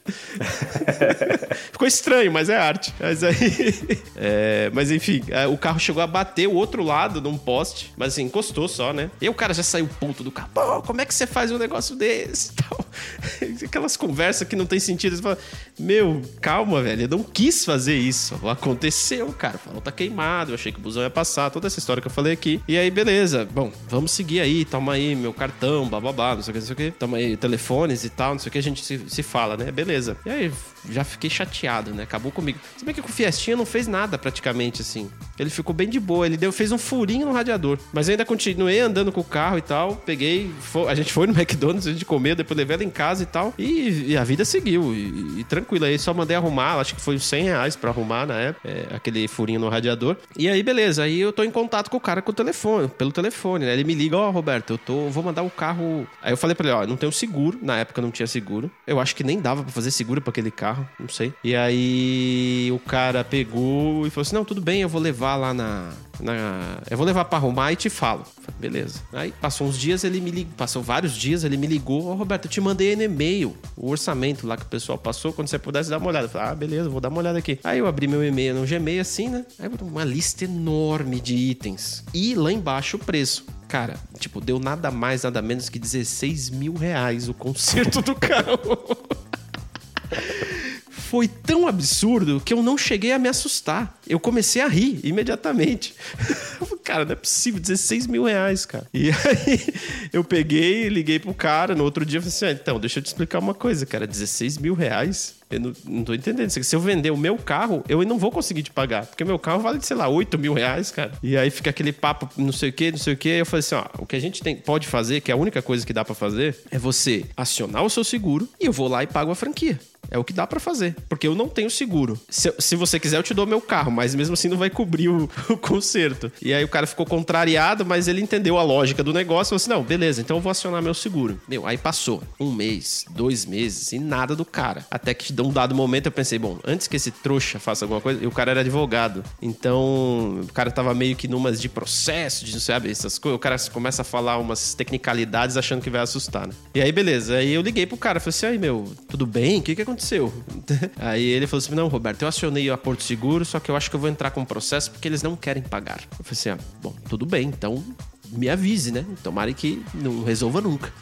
Ficou estranho, mas é arte. Mas aí. É, mas enfim, é, o carro chegou a bater o outro lado num poste, mas assim, encostou só, né? E o cara já saiu ponto do carro. Pô, como é que você faz um negócio desse e tal? Aquelas conversas que não tem sentido. Você fala, meu, calma, velho. Eu não quis fazer isso. Aconteceu, cara. O farol tá queimado. Eu achei que o busão ia passar. Toda essa história que eu falei aqui. E aí, beleza. Bom, vamos seguir aí. Toma aí meu cartão, bababá, não sei o que, não sei o que. Toma aí telefones e tal, não sei o que. A gente se, se fala, né? Beleza. E aí, já fiquei chateado, né? Acabou comigo. Se bem que com o Fiestinha não fez nada praticamente assim. Ele ficou bem de boa. Ele deu, fez um furinho no radiador. Mas eu ainda continuei andando com o carro e tal. Peguei. fo- a gente foi no McDonald's a gente comeu, depois levei ela em casa e tal. E, e a vida seguiu. E, e tranquilo. Aí só mandei arrumar. Acho que foi uns 100 reais pra arrumar na época. é, aquele furinho no radiador. E aí, beleza. Aí eu tô em contato com o cara com o telefone, pelo telefone, né? Ele me liga, ó, Roberto, eu tô. Vou mandar o carro. Aí eu falei pra ele, ó, não tenho seguro. Na época não tinha seguro. Eu acho que nem dava pra fazer seguro pra aquele carro. Não sei. E aí o cara pegou e falou assim: não, tudo bem, eu vou levar lá na. na- eu vou levar pra arrumar e te falo. Falei, beleza. Aí passou uns dias, ele me ligou. Passou vários dias, ele me ligou. Ó, Roberto, eu te mandei no e-mail o orçamento lá que o pessoal passou, quando você pudesse dar uma olhada. Eu falei, ah, beleza, vou dar uma olhada aqui. Aí eu abri meu e-mail no Gmail assim, né? Aí uma lista enorme de itens. E lá embaixo o preço. Cara, tipo, deu nada mais, nada menos que 16 mil reais o conserto do carro. foi tão absurdo que eu não cheguei a me assustar. Eu comecei a rir imediatamente. cara, não é possível, 16 mil reais, cara. E aí eu peguei, liguei pro cara, no outro dia eu falei assim: ah, então, deixa eu te explicar uma coisa, cara, 16 mil reais. Eu não, não tô entendendo. Se eu vender o meu carro, eu não vou conseguir te pagar. Porque meu carro vale, sei lá, 8 mil reais, cara. E aí fica aquele papo, não sei o que, não sei o que. Eu falei assim: ó, o que a gente tem, pode fazer, que é a única coisa que dá para fazer, é você acionar o seu seguro e eu vou lá e pago a franquia. É o que dá para fazer. Porque eu não tenho seguro. Se, se, você quiser, eu te dou meu carro, mas mesmo assim não vai cobrir o, o, conserto. E aí o cara ficou contrariado, mas ele entendeu a lógica do negócio. Falou assim: não, beleza, então eu vou acionar meu seguro. Meu, aí passou um mês, dois meses e nada do cara. Até que de um dado momento eu pensei: bom, antes que esse trouxa faça alguma coisa, e o cara era advogado. Então o cara tava meio que numas de processo, de não sabe, essas coisas. O cara começa a falar umas tecnicalidades achando que vai assustar, né? E aí, beleza. Aí eu liguei pro cara, falei assim: aí, meu, tudo bem? O que que aconteceu? Aconteceu? Aí ele falou assim: Não, Roberto, eu acionei a Porto Seguro, só que eu acho que eu vou entrar com um processo porque eles não querem pagar. Eu falei assim: ah, bom, tudo bem, então me avise, né? Tomara que não resolva nunca.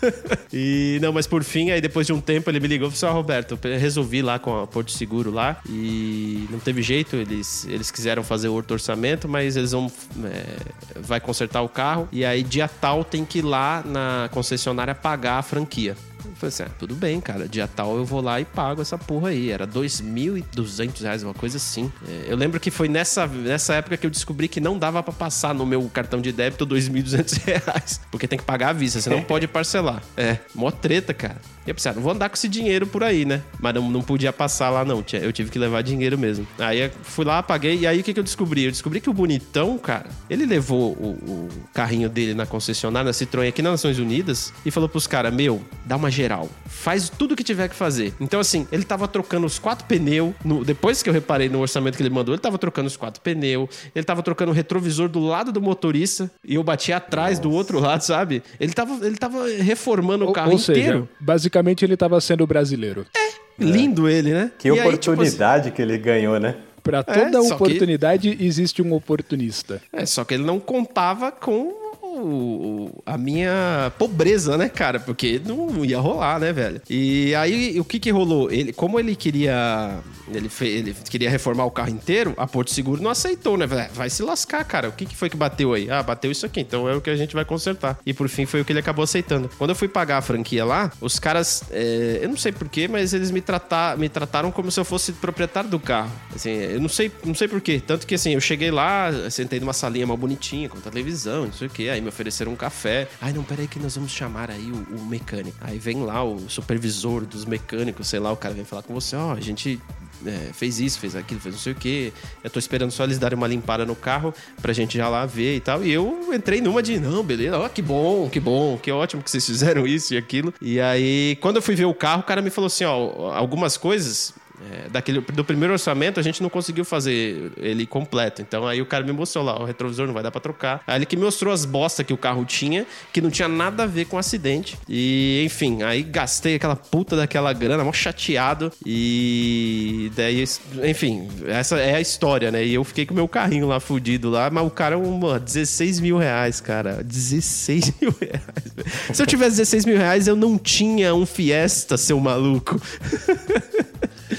e não, mas por fim, aí depois de um tempo ele me ligou e falou: ah, Roberto, resolvi lá com a Porto Seguro lá e não teve jeito, eles, eles quiseram fazer o outro orçamento, mas eles vão é, vai consertar o carro e aí dia tal tem que ir lá na concessionária pagar a franquia. Falei assim, ah, tudo bem, cara. Dia tal eu vou lá e pago essa porra aí. Era 2.200 reais, uma coisa assim. É, eu lembro que foi nessa, nessa época que eu descobri que não dava para passar no meu cartão de débito 2.200 reais. Porque tem que pagar à vista, você não pode parcelar. É, mó treta, cara. E eu pensei, ah, não vou andar com esse dinheiro por aí, né? Mas não, não podia passar lá, não. Eu tive que levar dinheiro mesmo. Aí fui lá, paguei. E aí o que, que eu descobri? Eu descobri que o bonitão, cara, ele levou o, o carrinho dele na concessionária, na Citroën aqui nas Nações Unidas, e falou pros caras: Meu, dá uma geral. Faz tudo o que tiver que fazer. Então, assim, ele tava trocando os quatro pneus. No, depois que eu reparei no orçamento que ele mandou, ele tava trocando os quatro pneus. Ele tava trocando o retrovisor do lado do motorista. E eu bati atrás Nossa. do outro lado, sabe? Ele tava, ele tava reformando o carro ou inteiro. Seja, basicamente, ele tava sendo brasileiro. É. Lindo ele, né? Que e oportunidade aí, tipo, assim, que ele ganhou, né? Para toda é, oportunidade que... existe um oportunista. É, só que ele não contava com a minha pobreza, né, cara? Porque não ia rolar, né, velho? E aí, o que que rolou? Ele, como ele queria ele, ele queria reformar o carro inteiro, a Porto Seguro não aceitou, né? Vai se lascar, cara. O que, que foi que bateu aí? Ah, bateu isso aqui, então é o que a gente vai consertar. E por fim foi o que ele acabou aceitando. Quando eu fui pagar a franquia lá, os caras, é, eu não sei porquê, mas eles me, tratar, me trataram como se eu fosse proprietário do carro. Assim, eu não sei, não sei porquê. Tanto que assim, eu cheguei lá, sentei numa salinha mal bonitinha, com televisão, não sei o quê. Aí me ofereceram um café. Ai, não, peraí que nós vamos chamar aí o, o mecânico. Aí vem lá o supervisor dos mecânicos, sei lá, o cara vem falar com você, ó, oh, a gente é, fez isso, fez aquilo, fez não sei o que. Eu tô esperando só eles darem uma limpada no carro pra gente já lá ver e tal. E eu entrei numa de, não, beleza, ó, que bom, que bom, que ótimo que vocês fizeram isso e aquilo. E aí, quando eu fui ver o carro, o cara me falou assim, ó, algumas coisas é, daquele, do primeiro orçamento a gente não conseguiu fazer ele completo. Então aí o cara me mostrou lá, o retrovisor não vai dar pra trocar. Aí ele que me mostrou as bostas que o carro tinha, que não tinha nada a ver com o acidente. E enfim, aí gastei aquela puta daquela grana, mó chateado. E daí, enfim, essa é a história, né? E eu fiquei com o meu carrinho lá fudido lá, mas o cara, mano, 16 mil reais, cara. 16 mil reais. Se eu tivesse 16 mil reais, eu não tinha um Fiesta, seu maluco.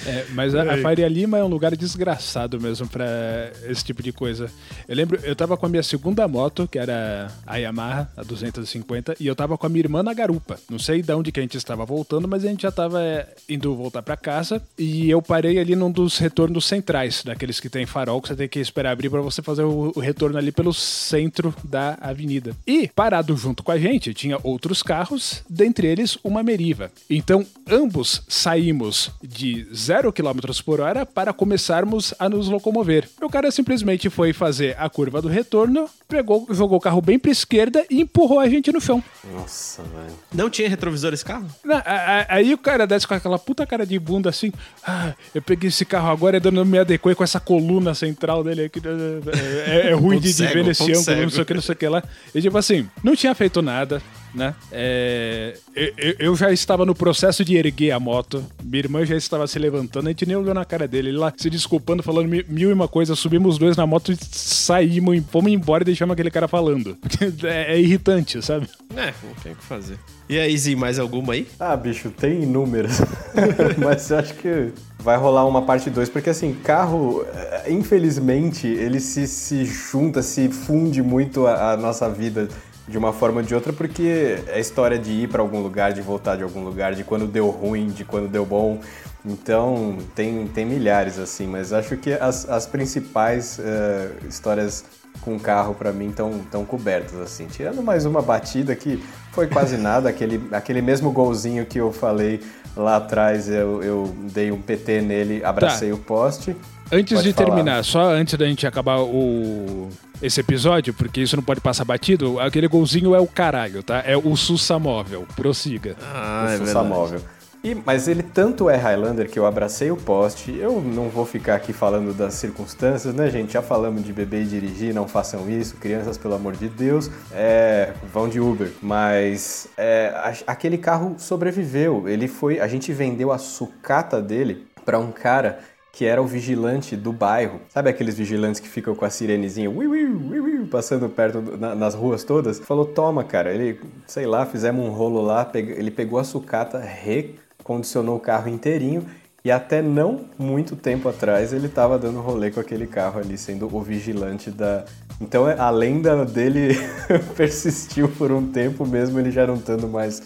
É, mas a, a Faria Lima é um lugar desgraçado mesmo para esse tipo de coisa. Eu lembro, eu tava com a minha segunda moto, que era a Yamaha, a 250, e eu tava com a minha irmã na garupa. Não sei de onde que a gente estava voltando, mas a gente já tava é, indo voltar para casa e eu parei ali num dos retornos centrais, daqueles que tem farol que você tem que esperar abrir para você fazer o, o retorno ali pelo centro da avenida. E parado junto com a gente tinha outros carros, dentre eles uma Meriva. Então ambos saímos de 0 km por hora para começarmos a nos locomover. O cara simplesmente foi fazer a curva do retorno, pegou, jogou o carro bem para esquerda e empurrou a gente no chão. Nossa, velho. Não tinha retrovisor esse carro? Não, aí o cara desce com aquela puta cara de bunda assim. Ah, eu peguei esse carro agora e não me adequei com essa coluna central dele aqui. É, é, é ruim de, cego, ver nesse ângulo, cego. não sei o que, não sei o que lá. E tipo assim, não tinha feito nada né? É, eu, eu, já estava no processo de erguer a moto, minha irmã já estava se levantando, a gente nem olhou na cara dele, ele lá se desculpando, falando mil e uma coisa, subimos os dois na moto e saímos, fomos embora e deixamos aquele cara falando. É, é irritante, sabe? É, não tem o que fazer. E aí, Zi, mais alguma aí? Ah, bicho, tem inúmeras. Mas eu acho que vai rolar uma parte 2, porque assim, carro, eh, infelizmente, ele se, se junta, se funde muito a, a nossa vida de uma forma ou de outra, porque é história de ir para algum lugar, de voltar de algum lugar, de quando deu ruim, de quando deu bom. Então, tem, tem milhares, assim, mas acho que as, as principais uh, histórias com carro para mim estão tão cobertas, assim. Tirando mais uma batida que foi quase nada, aquele, aquele mesmo golzinho que eu falei lá atrás, eu, eu dei um PT nele, abracei tá. o poste. Antes pode de falar. terminar, só antes da gente acabar o esse episódio, porque isso não pode passar batido, aquele golzinho é o caralho, tá? É o Sussa Móvel. Prossiga. Ah, o é Sussa Móvel. E, mas ele tanto é Highlander que eu abracei o poste. Eu não vou ficar aqui falando das circunstâncias, né, gente? Já falamos de beber e dirigir, não façam isso. Crianças, pelo amor de Deus, é, vão de Uber. Mas é, aquele carro sobreviveu. Ele foi. A gente vendeu a sucata dele para um cara que era o vigilante do bairro. Sabe aqueles vigilantes que ficam com a sirenezinha ui, ui, ui, passando perto do, na, nas ruas todas? Falou, toma, cara. Ele, sei lá, fizemos um rolo lá, ele pegou a sucata, re condicionou o carro inteirinho e até não muito tempo atrás ele estava dando rolê com aquele carro ali, sendo o vigilante da. Então a lenda dele persistiu por um tempo, mesmo ele já não estando mais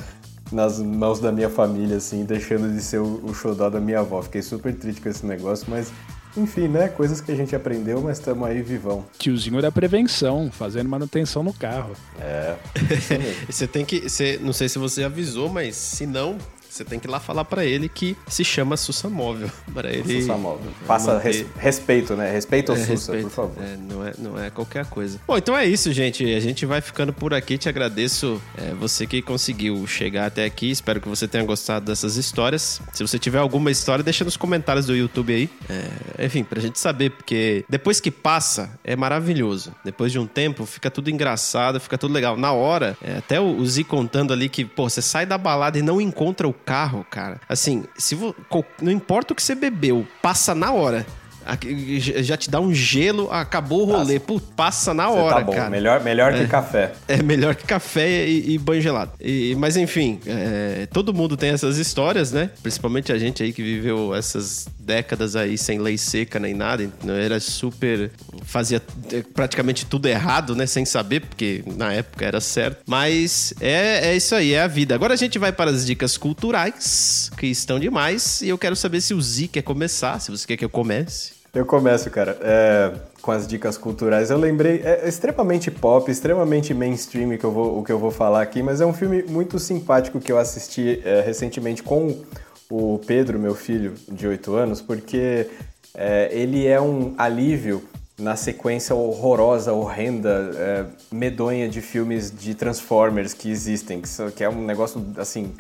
nas mãos da minha família, assim, deixando de ser o, o xodó da minha avó. Fiquei super triste com esse negócio, mas enfim, né? Coisas que a gente aprendeu, mas estamos aí vivão. Tiozinho da prevenção, fazendo manutenção no carro. É. você tem que. Você, não sei se você avisou, mas se não, você tem que ir lá falar para ele que se chama Sussa Móvel. Para ele. Sussa Móvel. Faça res, respeito, né? Respeito ao é, Sussa, respeito. por favor. É, não, é, não é qualquer coisa. Bom, então é isso, gente. A gente vai ficando por aqui. Te agradeço é, você que conseguiu chegar até aqui. Espero que você tenha gostado dessas histórias. Se você tiver alguma história, deixa nos comentários do YouTube aí. É, enfim, pra gente saber, porque depois que passa, é maravilhoso. Depois de um tempo, fica tudo engraçado, fica tudo legal. Na hora, é, até o, o Z contando ali que, pô, você sai da balada e não encontra o carro, cara. Assim, se vo... não importa o que você bebeu, passa na hora já te dá um gelo, acabou o rolê. Pô, passa na hora, tá bom. cara. Melhor, melhor é, que café. É melhor que café e, e banho gelado. E, mas enfim, é, todo mundo tem essas histórias, né? Principalmente a gente aí que viveu essas décadas aí sem lei seca nem nada. Era super. fazia praticamente tudo errado, né? Sem saber, porque na época era certo. Mas é, é isso aí, é a vida. Agora a gente vai para as dicas culturais, que estão demais. E eu quero saber se o Z quer começar, se você quer que eu comece. Eu começo, cara, é, com as dicas culturais. Eu lembrei, é extremamente pop, extremamente mainstream que eu vou, o que eu vou falar aqui, mas é um filme muito simpático que eu assisti é, recentemente com o Pedro, meu filho de 8 anos, porque é, ele é um alívio na sequência horrorosa, horrenda, é, medonha de filmes de Transformers que existem, que, é um negócio assim.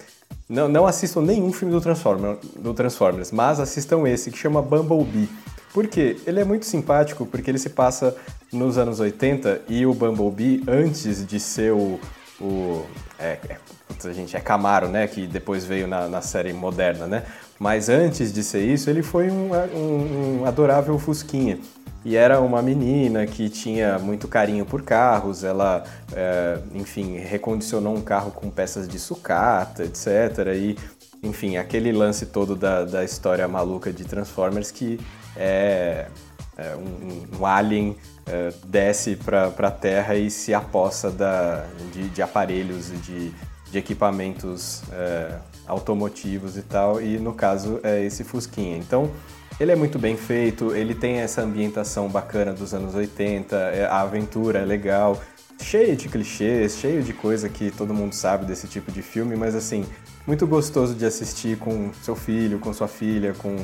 Não, não assistam nenhum filme do, Transformer, do Transformers, mas assistam esse que chama Bumblebee. Por quê? Ele é muito simpático porque ele se passa nos anos 80 e o Bumblebee, antes de ser o. o é, é, gente, é Camaro, né? Que depois veio na, na, série moderna, né? Mas antes de ser isso, ele foi um, um, um adorável Fusquinha. E era uma menina que tinha muito carinho por carros, ela, é, enfim, recondicionou um carro com peças de sucata, etc. E, enfim, aquele lance todo da, da história maluca de Transformers que é, é um, um, alien é, desce para a Terra e se apossa da, de, de aparelhos e de, de equipamentos é, automotivos e tal, e no caso é esse Fusquinha. Então, ele é muito bem feito, ele tem essa ambientação bacana dos anos 80, é, a aventura é legal, cheio de clichês, cheio de coisa que todo mundo sabe desse tipo de filme, mas assim, muito gostoso de assistir com seu filho, com sua filha, com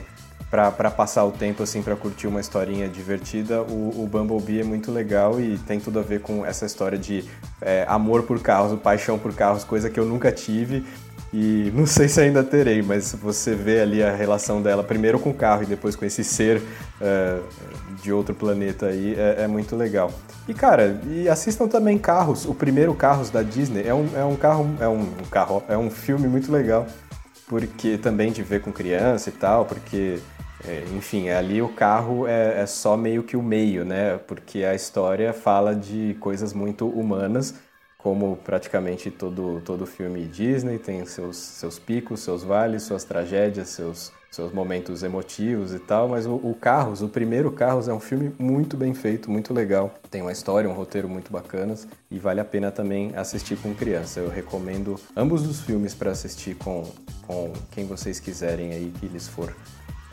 para passar o tempo, assim, para curtir uma historinha divertida, o, o, Bumblebee é muito legal e tem tudo a ver com essa história de é, amor por carros, paixão por carros, coisa que eu nunca tive. E não sei se ainda terei, mas você vê ali a relação dela primeiro com o carro e depois com esse ser uh, de outro planeta aí é, é, muito legal. E cara, e assistam também Carros, o primeiro Carros da Disney. É um, é um carro, é um carro, é um filme muito legal, porque também de ver com criança e tal, porque é, enfim, ali o carro é, é, só meio que o meio, né? Porque a história fala de coisas muito humanas, como praticamente todo, todo filme Disney tem seus, seus picos, seus vales, suas tragédias, seus, seus momentos emotivos e tal, mas o, o Carros, o primeiro Carros é um filme muito bem feito, muito legal. Tem uma história, um roteiro muito bacanas e vale a pena também assistir com criança. Eu recomendo ambos os filmes para assistir com, com quem vocês quiserem aí que lhes for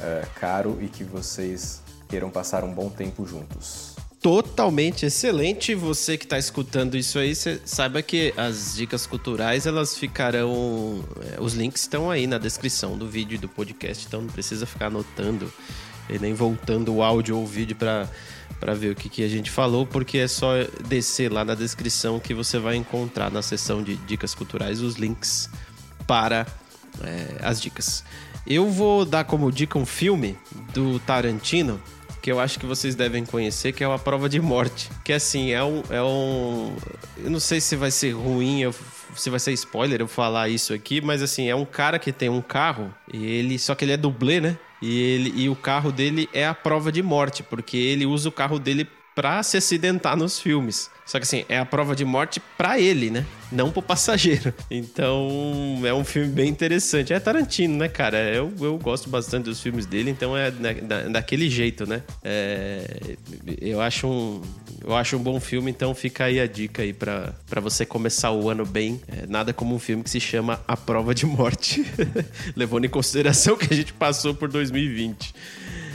uh, caro e que vocês queiram passar um bom tempo juntos. Totalmente excelente. Você que está escutando isso aí, saiba que as dicas culturais elas ficarão. É, os links estão aí na descrição do vídeo e do podcast, então não precisa ficar anotando e nem voltando o áudio ou o vídeo para para ver o que, que a gente falou, porque é só descer lá na descrição que você vai encontrar na seção de dicas culturais os links para é, as dicas. Eu vou dar como dica um filme do Tarantino que eu acho que vocês devem conhecer, que é A Prova de Morte. Que assim, é um. É um eu não sei se vai ser ruim, eu, se vai ser spoiler eu falar isso aqui, mas assim, é um cara que tem um carro e ele. Só que ele é dublê, né? E, ele, e o carro dele é a prova de morte, porque ele usa o carro dele pra se acidentar nos filmes. Só que assim, é a prova de morte para ele, né? Não pro passageiro. Então, é um filme bem interessante. É Tarantino, né, cara? Eu, eu gosto bastante dos filmes dele, então é da, daquele jeito, né? É, eu, acho um, eu acho um bom filme, então fica aí a dica aí pra, pra você começar o ano bem. É, nada como um filme que se chama A Prova de Morte. Levando em consideração que a gente passou por 2020.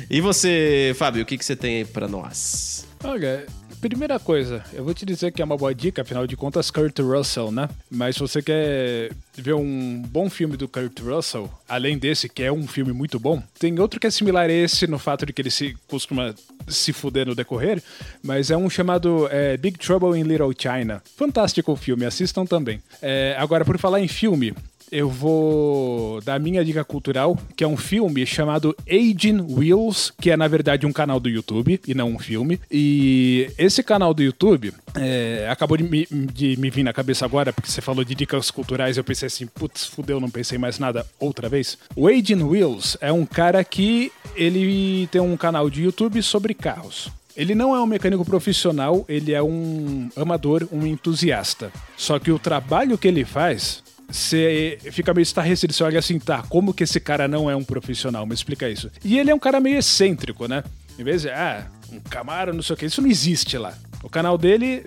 E você, Fábio, o que, que você tem aí pra nós? Olha, Primeira coisa, eu vou te dizer que é uma boa dica, afinal de contas, Kurt Russell, né? Mas se você quer ver um bom filme do Kurt Russell, além desse, que é um filme muito bom, tem outro que é similar a esse no fato de que ele se costuma se fuder no decorrer, mas é um chamado é, Big Trouble in Little China. Fantástico o filme, assistam também. É, agora, por falar em filme, eu vou dar minha dica cultural, que é um filme chamado Aging Wheels, que é na verdade um canal do YouTube e não um filme. E esse canal do YouTube é, acabou de me, de me, vir na cabeça agora, porque você falou de dicas culturais. Eu pensei assim, putz, fudeu, não pensei mais nada outra vez. O Aging Wheels é um cara que ele tem um canal de YouTube sobre carros. Ele não é um mecânico profissional, ele é um amador, um entusiasta. Só que o trabalho que ele faz você fica meio estarrecido, você olha assim, tá, como que esse cara não é um profissional? Me explica isso. E ele é um cara meio excêntrico, né? Em vez de, ah, um Camaro, não sei o que, isso não existe lá. O canal dele,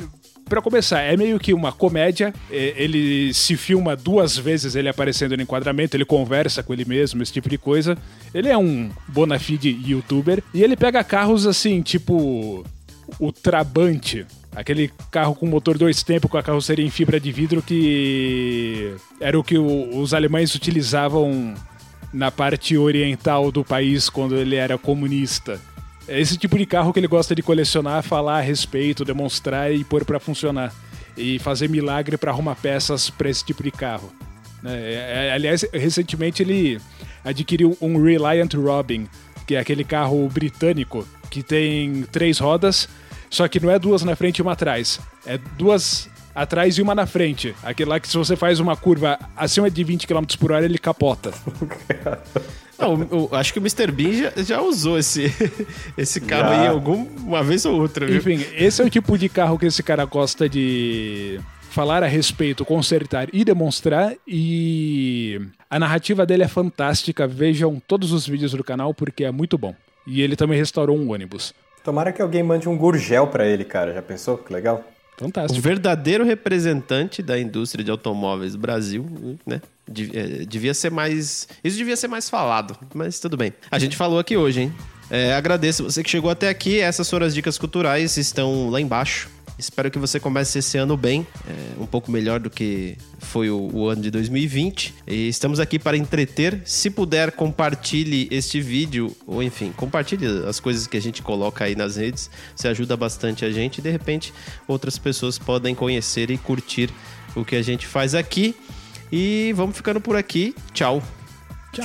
para começar, é meio que uma comédia. Ele se filma duas vezes ele aparecendo no enquadramento, ele conversa com ele mesmo, esse tipo de coisa. Ele é um bona fide youtuber e ele pega carros assim, tipo o Trabante, Aquele carro com motor dois tempos com a carroceria em fibra de vidro que era o que os alemães utilizavam na parte oriental do país quando ele era comunista. É esse tipo de carro que ele gosta de colecionar, falar a respeito, demonstrar e pôr para funcionar. E fazer milagre para arrumar peças para esse tipo de carro. É, é, aliás, recentemente ele adquiriu um Reliant Robin, que é aquele carro britânico que tem três rodas só que não é duas na frente e uma atrás. É duas atrás e uma na frente. Aquele lá que se você faz uma curva acima de 20 km por hora, ele capota. Não, eu, acho que o Mr. Bean já, já usou esse, esse carro já. aí alguma vez ou outra. Viu? Enfim, esse é o tipo de carro que esse cara gosta de falar a respeito, consertar e demonstrar. E a narrativa dele é fantástica. Vejam todos os vídeos do canal porque é muito bom. E ele também restaurou um ônibus. Tomara que alguém mande um gurgel para ele, cara. Já pensou? Que legal. Fantástico. O verdadeiro representante da indústria de automóveis do Brasil, né? É, devia ser mais. Isso devia ser mais falado, mas tudo bem. A gente falou aqui hoje, hein? É, agradeço você que chegou até aqui. Essas foram as dicas culturais, estão lá embaixo. Espero que você comece esse ano bem, é, um pouco melhor do que foi o, o, ano de 2020. E estamos aqui para entreter. Se puder, compartilhe este vídeo, ou enfim, compartilhe as coisas que a gente coloca aí nas redes. Você ajuda bastante a gente e de repente outras pessoas podem conhecer e curtir o que a gente faz aqui. E vamos ficando por aqui. Tchau. Tchau.